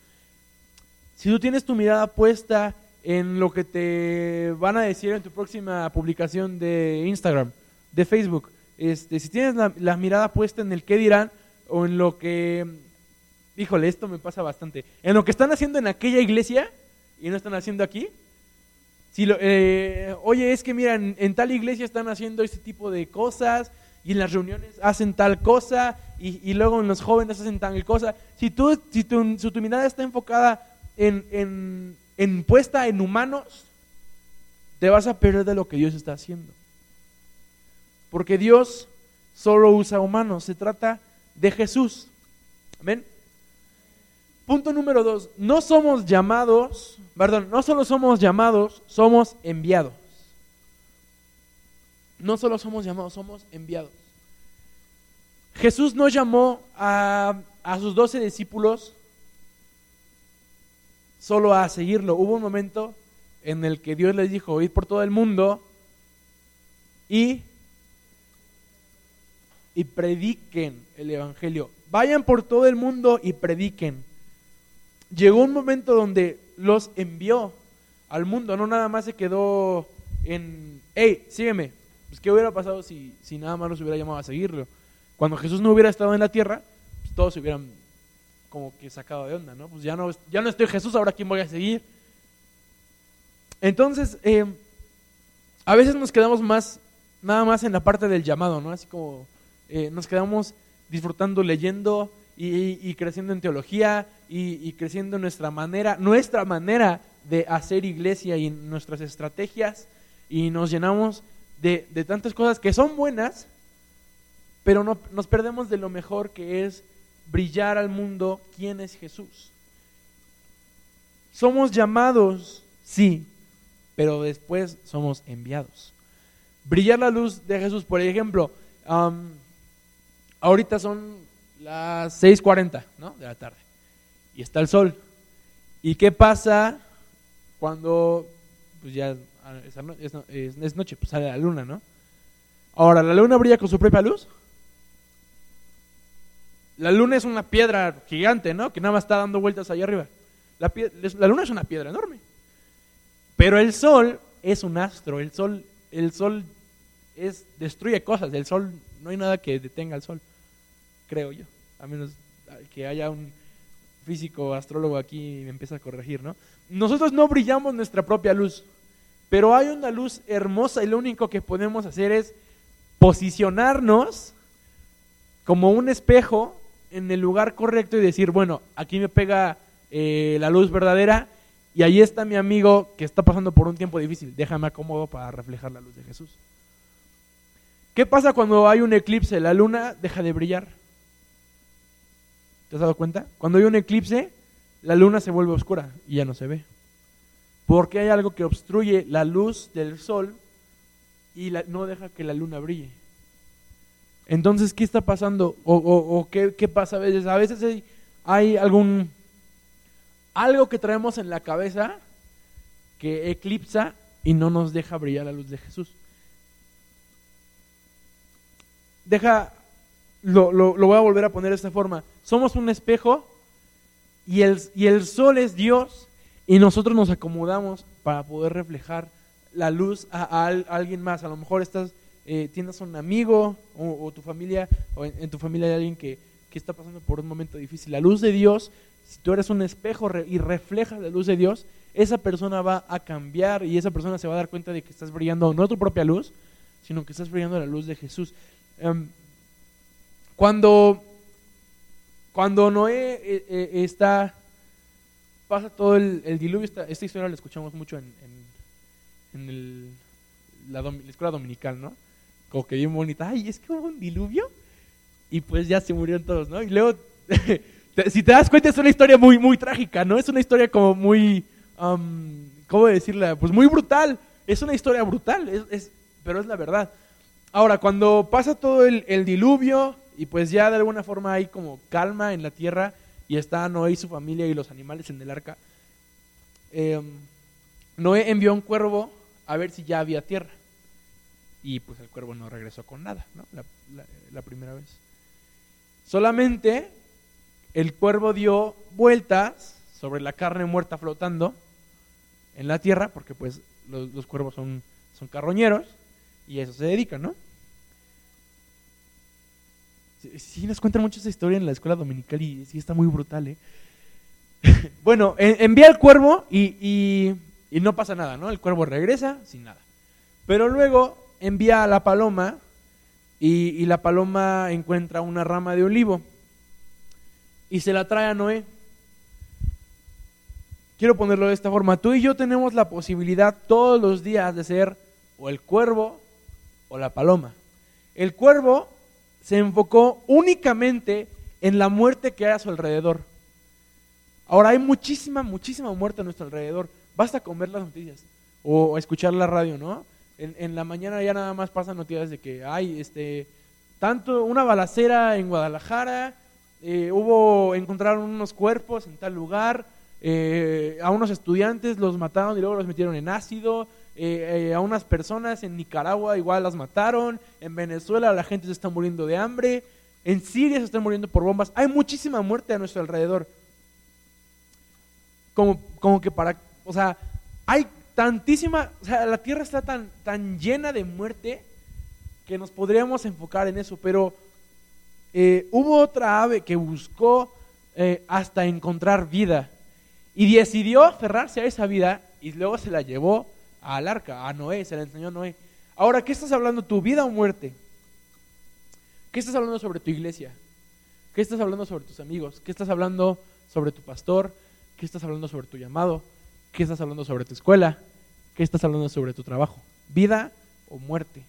Si tú tienes tu mirada puesta en lo que te van a decir en tu próxima publicación de Instagram, de Facebook. Este, si tienes la, mirada puesta en el qué dirán o en lo que, híjole, esto me pasa bastante, en lo que están haciendo en aquella iglesia y no están haciendo aquí. Si lo, eh, oye, es que mira, en, tal iglesia están haciendo este tipo de cosas y en las reuniones hacen tal cosa y, luego en los jóvenes hacen tal cosa. Si, tú, tu, si tu mirada está enfocada en, en, en puesta en humanos, te vas a perder de lo que Dios está haciendo. Porque Dios solo usa humanos, se trata de Jesús. Amén. Punto número dos, no somos llamados, perdón, no solo somos llamados, somos enviados. No solo somos llamados, somos enviados. Jesús no llamó a, a sus doce discípulos solo a seguirlo. Hubo un momento en el que Dios les dijo, ir por todo el mundo y, y prediquen el Evangelio. Vayan por todo el mundo y prediquen. Llegó un momento donde los envió al mundo, no nada más se quedó en, hey, sígueme. Pues, ¿qué hubiera pasado si, si nada más los hubiera llamado a seguirlo? Cuando Jesús no hubiera estado en la tierra, pues, todos se hubieran como que sacado de onda, ¿no? Pues ya no, ya no estoy Jesús, ahora quién voy a seguir. Entonces, eh, a veces nos quedamos más, nada más en la parte del llamado, ¿no? Así como eh, nos quedamos disfrutando, leyendo y, creciendo en teología y, creciendo en nuestra manera, nuestra manera de hacer iglesia y nuestras estrategias y nos llenamos de, de tantas cosas que son buenas, pero no, nos perdemos de lo mejor que es brillar al mundo quién es Jesús. Somos llamados, sí, pero después somos enviados. Brillar la luz de Jesús, por ejemplo, ahorita son las 6.40 ¿no? de la tarde y está el sol. ¿Y qué pasa cuando pues ya es, es noche, pues sale la luna, ¿no? Ahora, ¿la luna brilla con su propia luz? La luna es una piedra gigante, ¿no? Que nada más está dando vueltas allá arriba. La, luna es una piedra enorme. Pero el sol es un astro. El sol, el sol es, destruye cosas. El sol, no hay nada que detenga al sol, creo yo. A menos que haya un físico, astrólogo aquí y me empieza a corregir, ¿no? Nosotros no brillamos nuestra propia luz, pero hay una luz hermosa y lo único que podemos hacer es posicionarnos como un espejo en el lugar correcto y decir, bueno, aquí me pega eh, la luz verdadera y ahí está mi amigo que está pasando por un tiempo difícil. Déjame acomodo para reflejar la luz de Jesús. ¿Qué pasa cuando hay un eclipse? La luna deja de brillar. ¿Te has dado cuenta? Cuando hay un eclipse, la luna se vuelve oscura y ya no se ve. Porque hay algo que obstruye la luz del sol y no deja que la luna brille. Entonces, ¿qué está pasando? ¿O, qué, pasa a veces? A veces hay, algún, algo que traemos en la cabeza que eclipsa y no nos deja brillar la luz de Jesús. Deja, lo, lo, voy a volver a poner de esta forma. Somos un espejo Y el, y el sol es Dios y nosotros nos acomodamos para poder reflejar la luz a, alguien más. A lo mejor estás, eh, tienes un amigo o, tu familia, o en, tu familia hay alguien que, que, está pasando por un momento difícil. La luz de Dios, si tú eres un espejo y reflejas la luz de Dios, esa persona va a cambiar y esa persona se va a dar cuenta de que estás brillando no tu propia luz, sino que estás brillando la luz de Jesús. Em, cuando, cuando Noé eh, eh, está, pasa todo el, diluvio, esta, historia la escuchamos mucho en, en, la, escuela dominical, ¿no? Como que bien bonita, ay, es que hubo un diluvio y pues ya se murieron todos, ¿no? Y luego, (laughs) si te das cuenta, es una historia muy, muy trágica, ¿no? Es una historia como muy ¿cómo decirla? Pues muy brutal. Es una historia brutal, es, pero es la verdad. Ahora, cuando pasa todo el, diluvio y pues ya de alguna forma hay como calma en la tierra y está Noé y su familia y los animales en el arca, em, Noé envió un cuervo a ver si ya había tierra. Y pues el cuervo no regresó con nada, ¿no? la primera vez. Solamente el cuervo dio vueltas sobre la carne muerta flotando en la tierra, porque pues los, cuervos son, son carroñeros y a eso se dedican, ¿no? Sí, nos cuentan mucho esa historia en la escuela dominical y sí está muy brutal, ¿eh? (laughs) bueno, envía el cuervo y, y, no pasa nada, ¿no? El cuervo regresa sin nada. Pero luego envía a la paloma y, la paloma encuentra una rama de olivo y se la trae a Noé. Quiero ponerlo de esta forma. Tú y yo tenemos la posibilidad todos los días de ser o el cuervo o la paloma. El cuervo se enfocó únicamente en la muerte que hay a su alrededor. Ahora hay muchísima, muchísima muerte a nuestro alrededor. Basta con ver las noticias o escuchar la radio, ¿no? En, la mañana ya nada más pasan noticias de que hay este tanto una balacera en Guadalajara, eh, hubo encontraron unos cuerpos en tal lugar, eh, a unos estudiantes los mataron y luego los metieron en ácido, eh, a unas personas en Nicaragua igual las mataron, en Venezuela la gente se está muriendo de hambre, en Siria se están muriendo por bombas, hay muchísima muerte a nuestro alrededor. Como, como que para, o sea, hay tantísima, o sea, la tierra está tan, tan llena de muerte que nos podríamos enfocar en eso, pero hubo otra ave que buscó hasta encontrar vida. Y decidió aferrarse a esa vida y luego se la llevó al arca, a Noé, se la enseñó a Noé. Ahora, ¿qué estás hablando? ¿Tu vida o muerte? ¿Qué estás hablando sobre tu iglesia? ¿Qué estás hablando sobre tus amigos? ¿Qué estás hablando sobre tu pastor? ¿Qué estás hablando sobre tu llamado? ¿Qué estás hablando sobre tu escuela? ¿Qué estás hablando sobre tu trabajo? ¿Vida o muerte?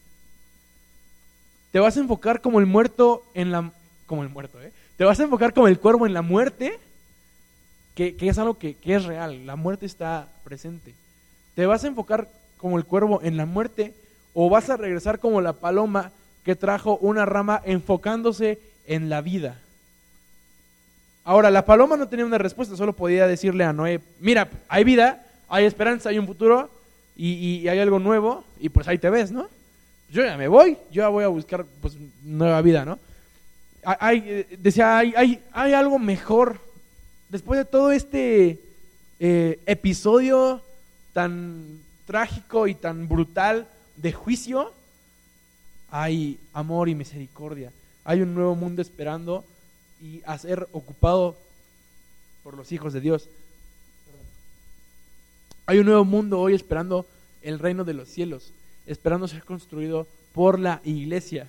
¿Te vas a enfocar como el muerto en la... como el muerto, ¿eh? ¿Te vas a enfocar como el cuervo en la muerte? que, es algo que, es real, la muerte está presente. ¿Te vas a enfocar como el cuervo en la muerte o vas a regresar como la paloma que trajo una rama enfocándose en la vida? Ahora, la paloma no tenía una respuesta, solo podía decirle a Noé, mira, hay vida, hay esperanza, hay un futuro y, hay algo nuevo y pues ahí te ves, ¿no? Yo ya me voy, yo ya voy a buscar pues nueva vida, ¿no? Hay, eh, decía, hay, hay, hay algo mejor después de todo este eh, episodio tan trágico y tan brutal de juicio, hay amor y misericordia. Hay un nuevo mundo esperando y a ser ocupado por los hijos de Dios. Hay un nuevo mundo hoy esperando el reino de los cielos, esperando ser construido por la iglesia.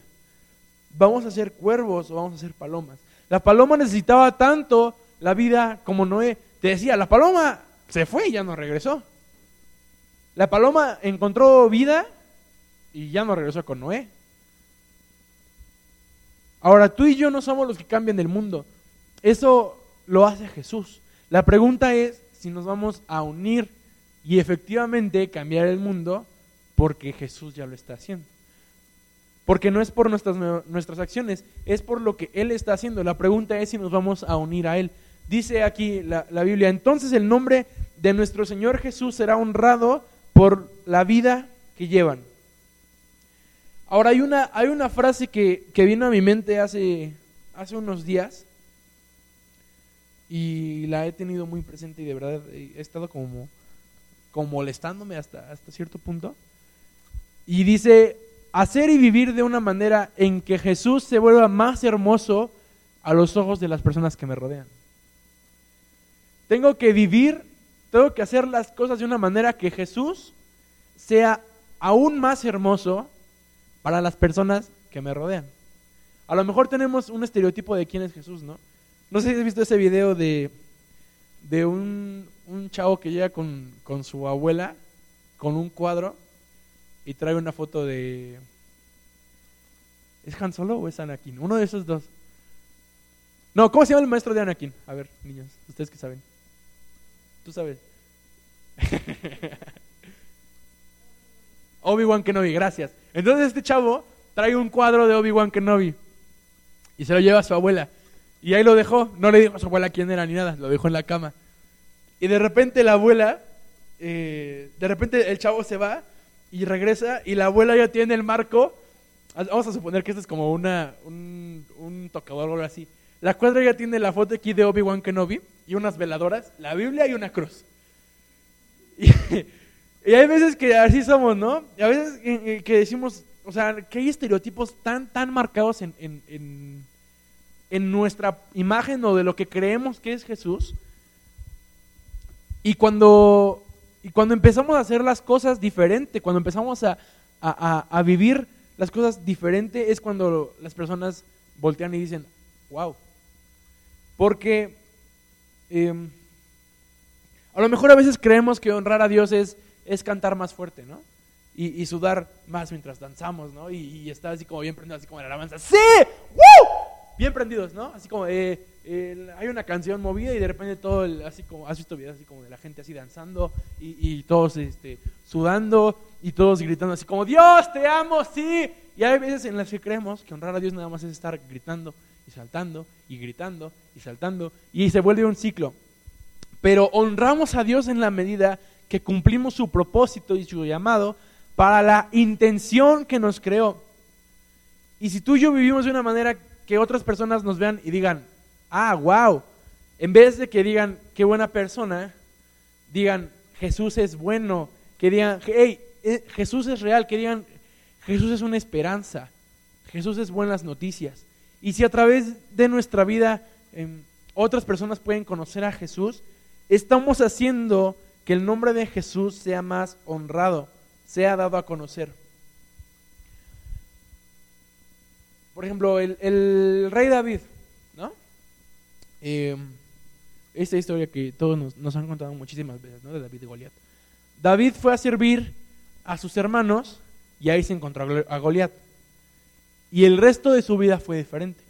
¿Vamos a ser cuervos o vamos a ser palomas? La paloma necesitaba tanto la vida como Noé. Te decía, la paloma se fue y ya no regresó. La paloma encontró vida y ya no regresó con Noé. Ahora, tú y yo no somos los que cambian el mundo. Eso lo hace Jesús. La pregunta es si nos vamos a unir y efectivamente cambiar el mundo porque Jesús ya lo está haciendo. Porque no es por nuestras, nuestras acciones, es por lo que Él está haciendo. La pregunta es si nos vamos a unir a Él. Dice aquí la, Biblia, entonces el nombre de nuestro Señor Jesús será honrado por la vida que llevan. Ahora hay una, hay una frase que, vino a mi mente hace, hace unos días y la he tenido muy presente y de verdad he estado como, como molestándome hasta, hasta cierto punto. Y dice, hacer y vivir de una manera en que Jesús se vuelva más hermoso a los ojos de las personas que me rodean. Tengo que vivir, tengo que hacer las cosas de una manera que Jesús sea aún más hermoso para las personas que me rodean. A lo mejor tenemos un estereotipo de quién es Jesús, ¿no? No sé si has visto ese video de, de un, un chavo que llega con, con su abuela con un cuadro y trae una foto de... ¿Es Han Solo o es Anakin? Uno de esos dos. No, ¿cómo se llama el maestro de Anakin? A ver, niños, ustedes que saben. Tú sabes. (laughs) Obi-Wan Kenobi, gracias. Entonces este chavo trae un cuadro de Obi-Wan Kenobi y se lo lleva a su abuela. Y ahí lo dejó, no le dijo a su abuela quién era ni nada, lo dejó en la cama. Y de repente la abuela, eh, de repente el chavo se va y regresa y la abuela ya tiene el marco. Vamos a suponer que este es como una, un, un tocador o algo así. La cuadra ya tiene la foto aquí de Obi-Wan Kenobi y unas veladoras, la Biblia y una cruz. (laughs) Y, hay veces que así somos, ¿no? Y a veces que decimos, o sea, que hay estereotipos tan, tan marcados en, en, en nuestra imagen o de lo que creemos que es Jesús. Y cuando y cuando empezamos a hacer las cosas diferente, cuando empezamos a, a, vivir las cosas diferente, es cuando las personas voltean y dicen, wow. Porque em, a lo mejor a veces creemos que honrar a Dios es, es cantar más fuerte, ¿no? Y, sudar más mientras danzamos, ¿no? Y, y, estar así como bien prendido, así como en la alabanza. ¡Sí! Bien prendidos, ¿no? Así como, eh, hay una canción movida y de repente todo, el, así como, has visto videos así como de la gente así danzando y, todos este, sudando y todos gritando así como, Dios, te amo, sí. Y hay veces en las que creemos que honrar a Dios nada más es estar gritando y saltando y gritando y saltando y se vuelve un ciclo. Pero honramos a Dios en la medida que cumplimos su propósito y su llamado para la intención que nos creó. Y si tú y yo vivimos de una manera que otras personas nos vean y digan, ah, wow. En vez de que digan, qué buena persona, digan, Jesús es bueno, que digan, hey, eh, Jesús es real, que digan, Jesús es una esperanza, Jesús es buenas noticias. Y si a través de nuestra vida em, otras personas pueden conocer a Jesús, estamos haciendo que el nombre de Jesús sea más honrado, sea dado a conocer. Por ejemplo, el, el rey David, eh, esta historia que todos nos, han contado muchísimas veces, ¿no? De David y Goliat. David fue a servir a sus hermanos y ahí se encontró a Goliat. Y el resto de su vida fue diferente.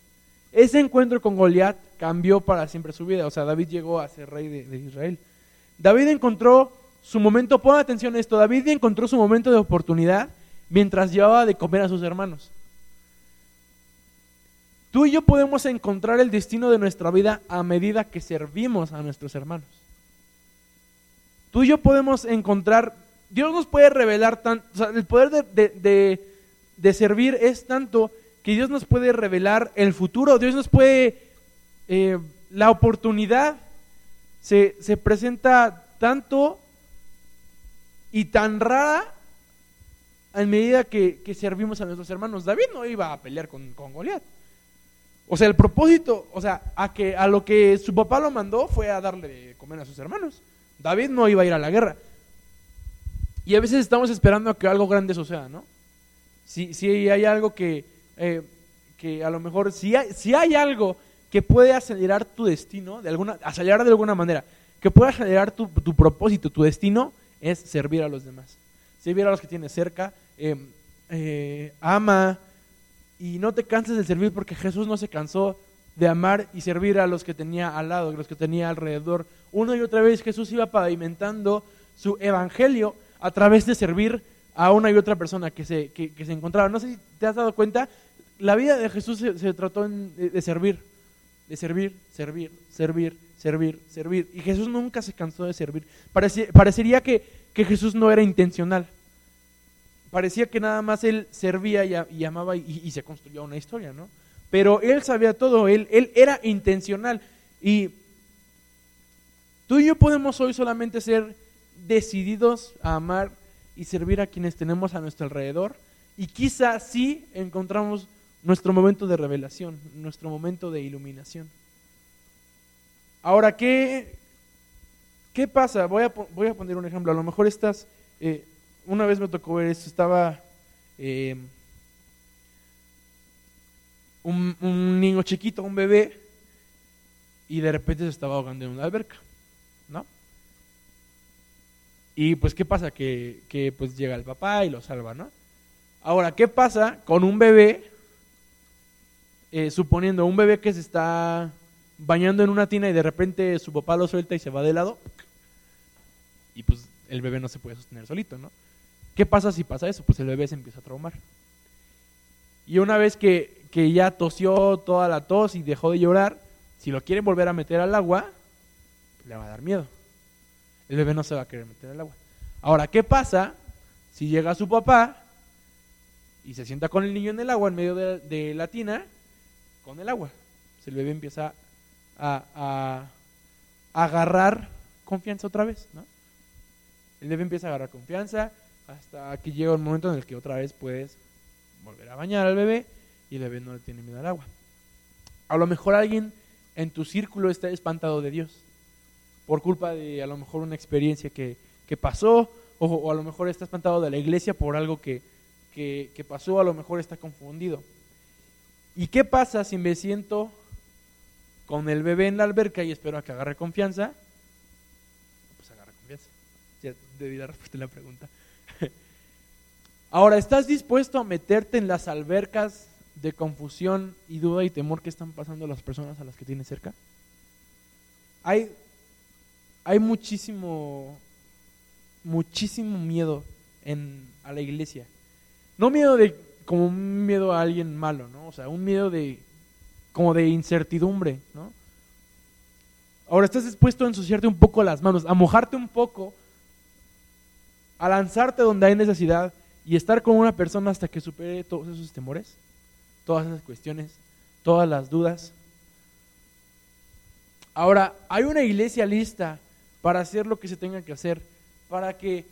Ese encuentro con Goliat cambió para siempre su vida. O sea, David llegó a ser rey de, de Israel. David encontró su momento, pon atención a esto, David encontró su momento de oportunidad mientras llevaba de comer a sus hermanos. Tú y yo podemos encontrar el destino de nuestra vida a medida que servimos a nuestros hermanos. Tú y yo podemos encontrar, Dios nos puede revelar tanto, o sea, el poder de, servir es tanto que Dios nos puede revelar el futuro, Dios nos puede, eh, la oportunidad se, presenta tanto y tan rara a medida que, servimos a nuestros hermanos. David no iba a pelear con, con Goliat. O sea, el propósito, o sea, a, que, a lo que su papá lo mandó fue a darle de comer a sus hermanos. David no iba a ir a la guerra. Y a veces estamos esperando a que algo grande suceda, ¿no? Si, si hay algo que, eh, que a lo mejor, si hay, si hay algo que puede acelerar tu destino, de alguna, acelerar de alguna manera, que puede acelerar tu, tu propósito, tu destino, es servir a los demás. Servir a los que tienes cerca, eh, eh, ama, y no te canses de servir porque Jesús no se cansó de amar y servir a los que tenía al lado, a los que tenía alrededor. Una y otra vez Jesús iba pavimentando su evangelio a través de servir a una y otra persona que se, que, se encontraba. No sé si te has dado cuenta, la vida de Jesús se, trató de, servir, de servir, servir, servir, servir, servir. Y Jesús nunca se cansó de servir. parecería que, que Jesús no era intencional parecía que nada más él servía y, amaba y, se construyó una historia, ¿no? Pero él sabía todo, él, él era intencional. Y Tú y yo podemos hoy solamente ser decididos a amar y servir a quienes tenemos a nuestro alrededor y quizá sí encontramos nuestro momento de revelación, nuestro momento de iluminación. Ahora, ¿qué, qué pasa? Voy a, voy a poner un ejemplo. A lo mejor estás, eh, una vez me tocó ver esto, estaba eh, un, niño chiquito, un bebé, y de repente se estaba ahogando en una alberca, ¿no? Y pues, ¿qué pasa? Que, que, pues llega el papá y lo salva, ¿no? Ahora, ¿qué pasa con un bebé? Eh, suponiendo un bebé que se está bañando en una tina y de repente su papá lo suelta y se va de lado. Y pues el bebé no se puede sostener solito, ¿no? ¿Qué pasa si pasa eso? Pues el bebé se empieza a traumar. Y una vez que, que ya tosió toda la tos y dejó de llorar, si lo quieren volver a meter al agua, le va a dar miedo. El bebé no se va a querer meter al agua. Ahora, ¿qué pasa si llega su papá y se sienta con el niño en el agua, en medio de, la tina, con el agua? Pues el bebé empieza a, a, agarrar confianza otra vez, ¿no? El bebé empieza a agarrar confianza hasta que llega un momento en el que otra vez puedes volver a bañar al bebé y el bebé no le tiene miedo al agua. A lo mejor alguien en tu círculo está espantado de Dios por culpa de a lo mejor una experiencia que, que pasó o, a lo mejor está espantado de la iglesia por algo que, que, pasó, a lo mejor está confundido. ¿Y qué pasa si me siento con el bebé en la alberca y espero a que agarre confianza? Pues agarra confianza. Ya debí dar respuesta la pregunta. Ahora, ¿estás dispuesto a meterte en las albercas de confusión y duda y temor que están pasando las personas a las que tienes cerca? Hay, hay muchísimo, muchísimo miedo en, a la iglesia. No miedo de como un miedo a alguien malo, ¿no? O sea, un miedo de como de incertidumbre, ¿no? Ahora estás dispuesto a ensuciarte un poco las manos, a mojarte un poco, a lanzarte donde hay necesidad y estar con una persona hasta que supere todos esos temores todas esas cuestiones, todas las dudas. Ahora, hay una iglesia lista para hacer lo que se tenga que hacer, para que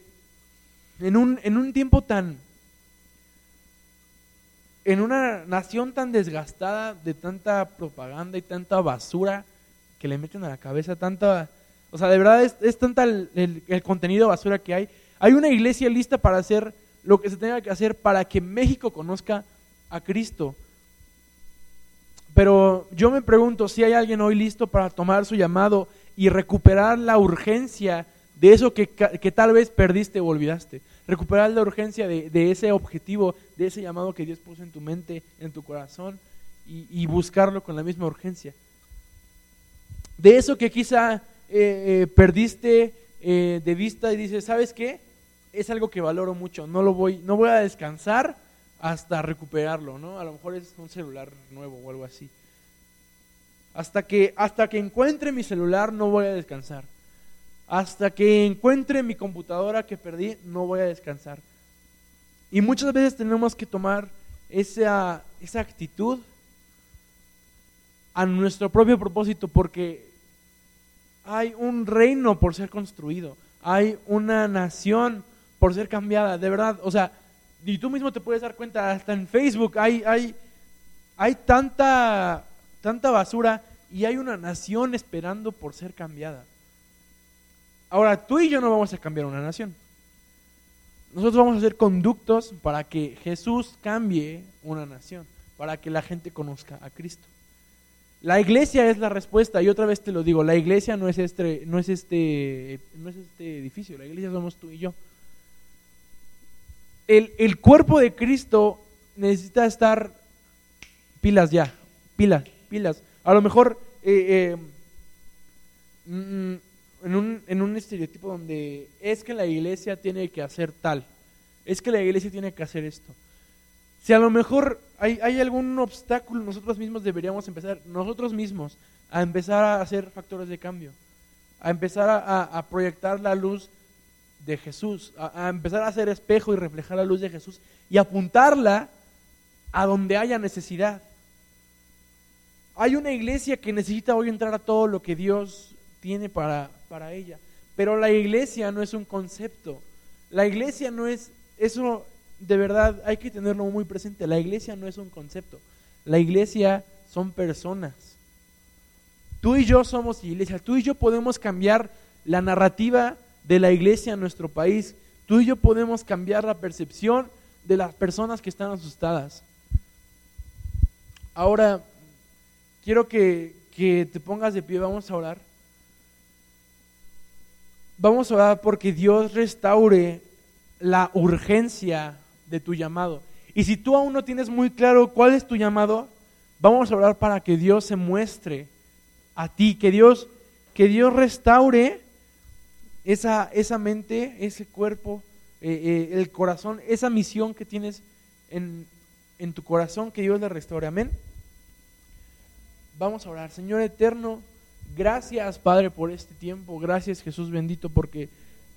en un, en un tiempo tan, en una nación tan desgastada de tanta propaganda y tanta basura que le meten a la cabeza, tanta, o sea, de verdad es, es tanta el, el contenido basura que hay, hay una iglesia lista para hacer lo que se tenga que hacer para que México conozca a Cristo. Pero yo me pregunto si hay alguien hoy listo para tomar su llamado y recuperar la urgencia de eso que, que tal vez perdiste o olvidaste. Recuperar la urgencia de, de, ese objetivo, de ese llamado que Dios puso en tu mente, en tu corazón, y, y buscarlo con la misma urgencia. De eso que quizá eh, eh, perdiste eh, de vista y dices, ¿sabes qué? Es algo que valoro mucho, no, lo voy, no voy a descansar hasta recuperarlo, ¿no? A lo mejor es un celular nuevo o algo así. Hasta que, hasta que encuentre mi celular no voy a descansar. Hasta que encuentre mi computadora que perdí no voy a descansar. Y muchas veces tenemos que tomar esa, esa actitud a nuestro propio propósito porque hay un reino por ser construido, hay una nación por ser cambiada, de verdad, o sea, y tú mismo te puedes dar cuenta, hasta en Facebook hay, hay, hay tanta, tanta basura y hay una nación esperando por ser cambiada. Ahora, tú y yo no vamos a cambiar una nación. Nosotros vamos a hacer conductos para que Jesús cambie una nación, para que la gente conozca a Cristo. La iglesia es la respuesta, y otra vez te lo digo, la iglesia no es este, no es este, no es este edificio, la iglesia somos tú y yo el, cuerpo de Cristo necesita estar pilas ya, pilas, pilas. A lo mejor eh, eh, mm, en, un, en un estereotipo donde es que la iglesia tiene que hacer tal, es que la iglesia tiene que hacer esto. Si a lo mejor hay, hay algún obstáculo, nosotros mismos deberíamos empezar, nosotros mismos, a empezar a hacer factores de cambio, a empezar a proyectar la luz de Jesús, a, empezar a hacer espejo y reflejar la luz de Jesús y apuntarla a donde haya necesidad. Hay una iglesia que necesita hoy entrar a todo lo que Dios tiene para, para ella. Pero la iglesia no es un concepto. La iglesia no es, eso de verdad hay que tenerlo muy presente. La iglesia no es un concepto. La iglesia son personas. Tú y yo somos iglesia. Tú y yo podemos cambiar la narrativa de la iglesia en nuestro país. Tú y yo podemos cambiar la percepción de las personas que están asustadas. Ahora, quiero que, que te pongas de pie, vamos a orar. Vamos a orar porque Dios restaure la urgencia de tu llamado. Y si tú aún no tienes muy claro cuál es tu llamado, vamos a orar para que Dios se muestre a ti, que Dios, que Dios restaure esa, esa mente, ese cuerpo, eh, eh, el corazón, esa misión que tienes en, en tu corazón, que Dios le restaure. Amén. Vamos a orar. Señor eterno, gracias Padre por este tiempo. Gracias Jesús bendito porque,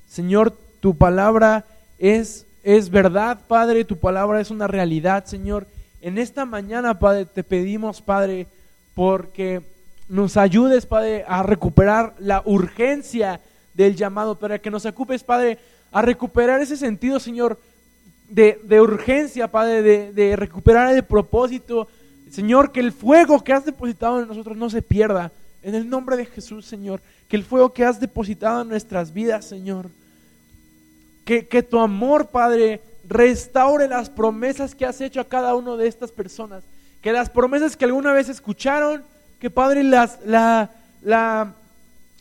Señor, tu palabra es, es verdad, Padre. Tu palabra es una realidad, Señor. En esta mañana, Padre, te pedimos, Padre, porque nos ayudes, Padre, a recuperar la urgencia del llamado, para que nos ocupes, Padre, a recuperar ese sentido, Señor, de, de urgencia, Padre, de, de, recuperar el propósito. Señor, que el fuego que has depositado en nosotros no se pierda. En el nombre de Jesús, Señor, que el fuego que has depositado en nuestras vidas, Señor, que, que tu amor, Padre, restaure las promesas que has hecho a cada una de estas personas. Que las promesas que alguna vez escucharon, que Padre, las, la,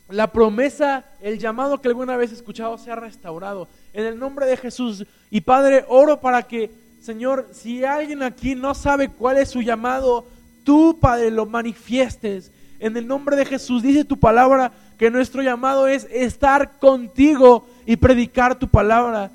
la promesa, el llamado que alguna vez escuchado sea restaurado. En el nombre de Jesús. Y Padre, oro para que, Señor, si alguien aquí no sabe cuál es su llamado, tú, Padre, lo manifiestes. En el nombre de Jesús, dice tu palabra que nuestro llamado es estar contigo y predicar tu palabra.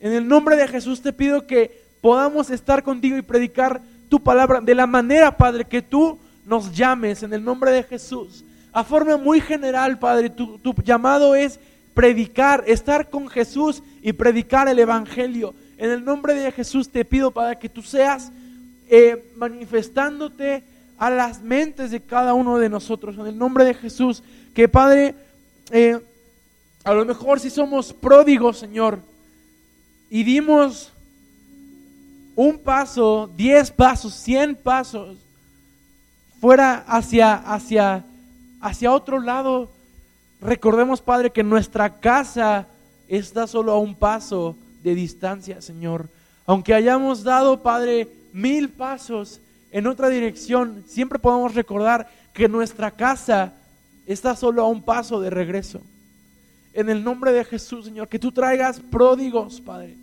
En el nombre de Jesús te pido que podamos estar contigo y predicar tu palabra de la manera, Padre, que tú nos llames en el nombre de Jesús. A forma muy general, Padre, tu, llamado es predicar, estar con Jesús y predicar el Evangelio. En el nombre de Jesús te pido, Padre, que tú seas eh, manifestándote a las mentes de cada uno de nosotros. En el nombre de Jesús, que Padre, eh, a lo mejor si somos pródigos, Señor, y dimos un paso, diez pasos, cien pasos, fuera hacia, hacia, hacia otro lado, recordemos, Padre, que nuestra casa está solo a un paso de distancia, Señor. Aunque hayamos dado, Padre, mil pasos en otra dirección, siempre podemos recordar que nuestra casa está solo a un paso de regreso. En el nombre de Jesús, Señor, que tú traigas pródigos, Padre.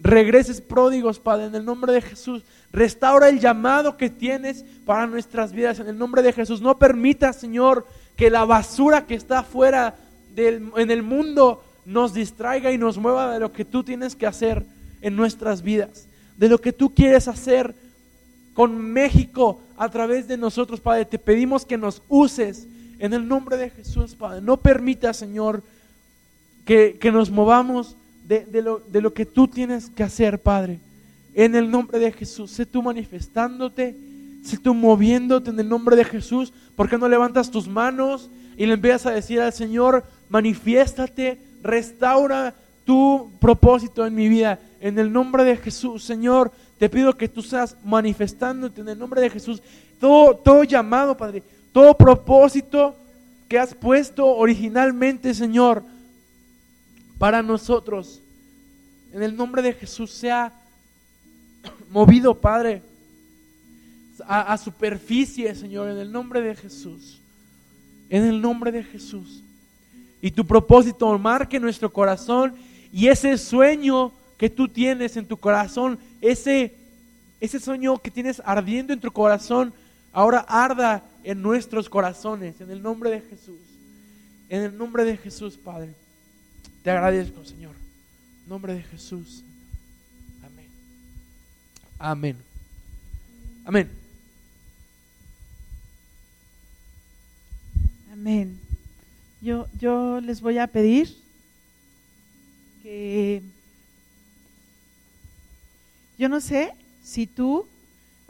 Regreses pródigos, Padre, en el nombre de Jesús. Restaura el llamado que tienes para nuestras vidas, en el nombre de Jesús. No permita, Señor, que la basura que está afuera del, en el mundo nos distraiga y nos mueva de lo que tú tienes que hacer en nuestras vidas, de lo que tú quieres hacer con México a través de nosotros, Padre. Te pedimos que nos uses en el nombre de Jesús, Padre. No permita, Señor, que, que nos movamos de, de, lo, de lo que tú tienes que hacer, Padre. En el nombre de Jesús, sé tú manifestándote, sé tú moviéndote en el nombre de Jesús. ¿Por qué no levantas tus manos y le empiezas a decir al Señor, manifiéstate, restaura tu propósito en mi vida? En el nombre de Jesús, Señor, te pido que tú seas manifestándote en el nombre de Jesús. Todo, todo llamado, Padre, todo propósito que has puesto originalmente, Señor, para nosotros. En el nombre de Jesús sea movido, Padre, a, superficie, Señor, en el nombre de Jesús. En el nombre de Jesús. Y tu propósito marque nuestro corazón y ese sueño que tú tienes en tu corazón, ese, ese sueño que tienes ardiendo en tu corazón, ahora arda en nuestros corazones, en el nombre de Jesús. En el nombre de Jesús, Padre. Te agradezco, Señor. En nombre de Jesús. Amén. Amén. Amén. Amén. Yo, yo les voy a pedir que yo no sé si tú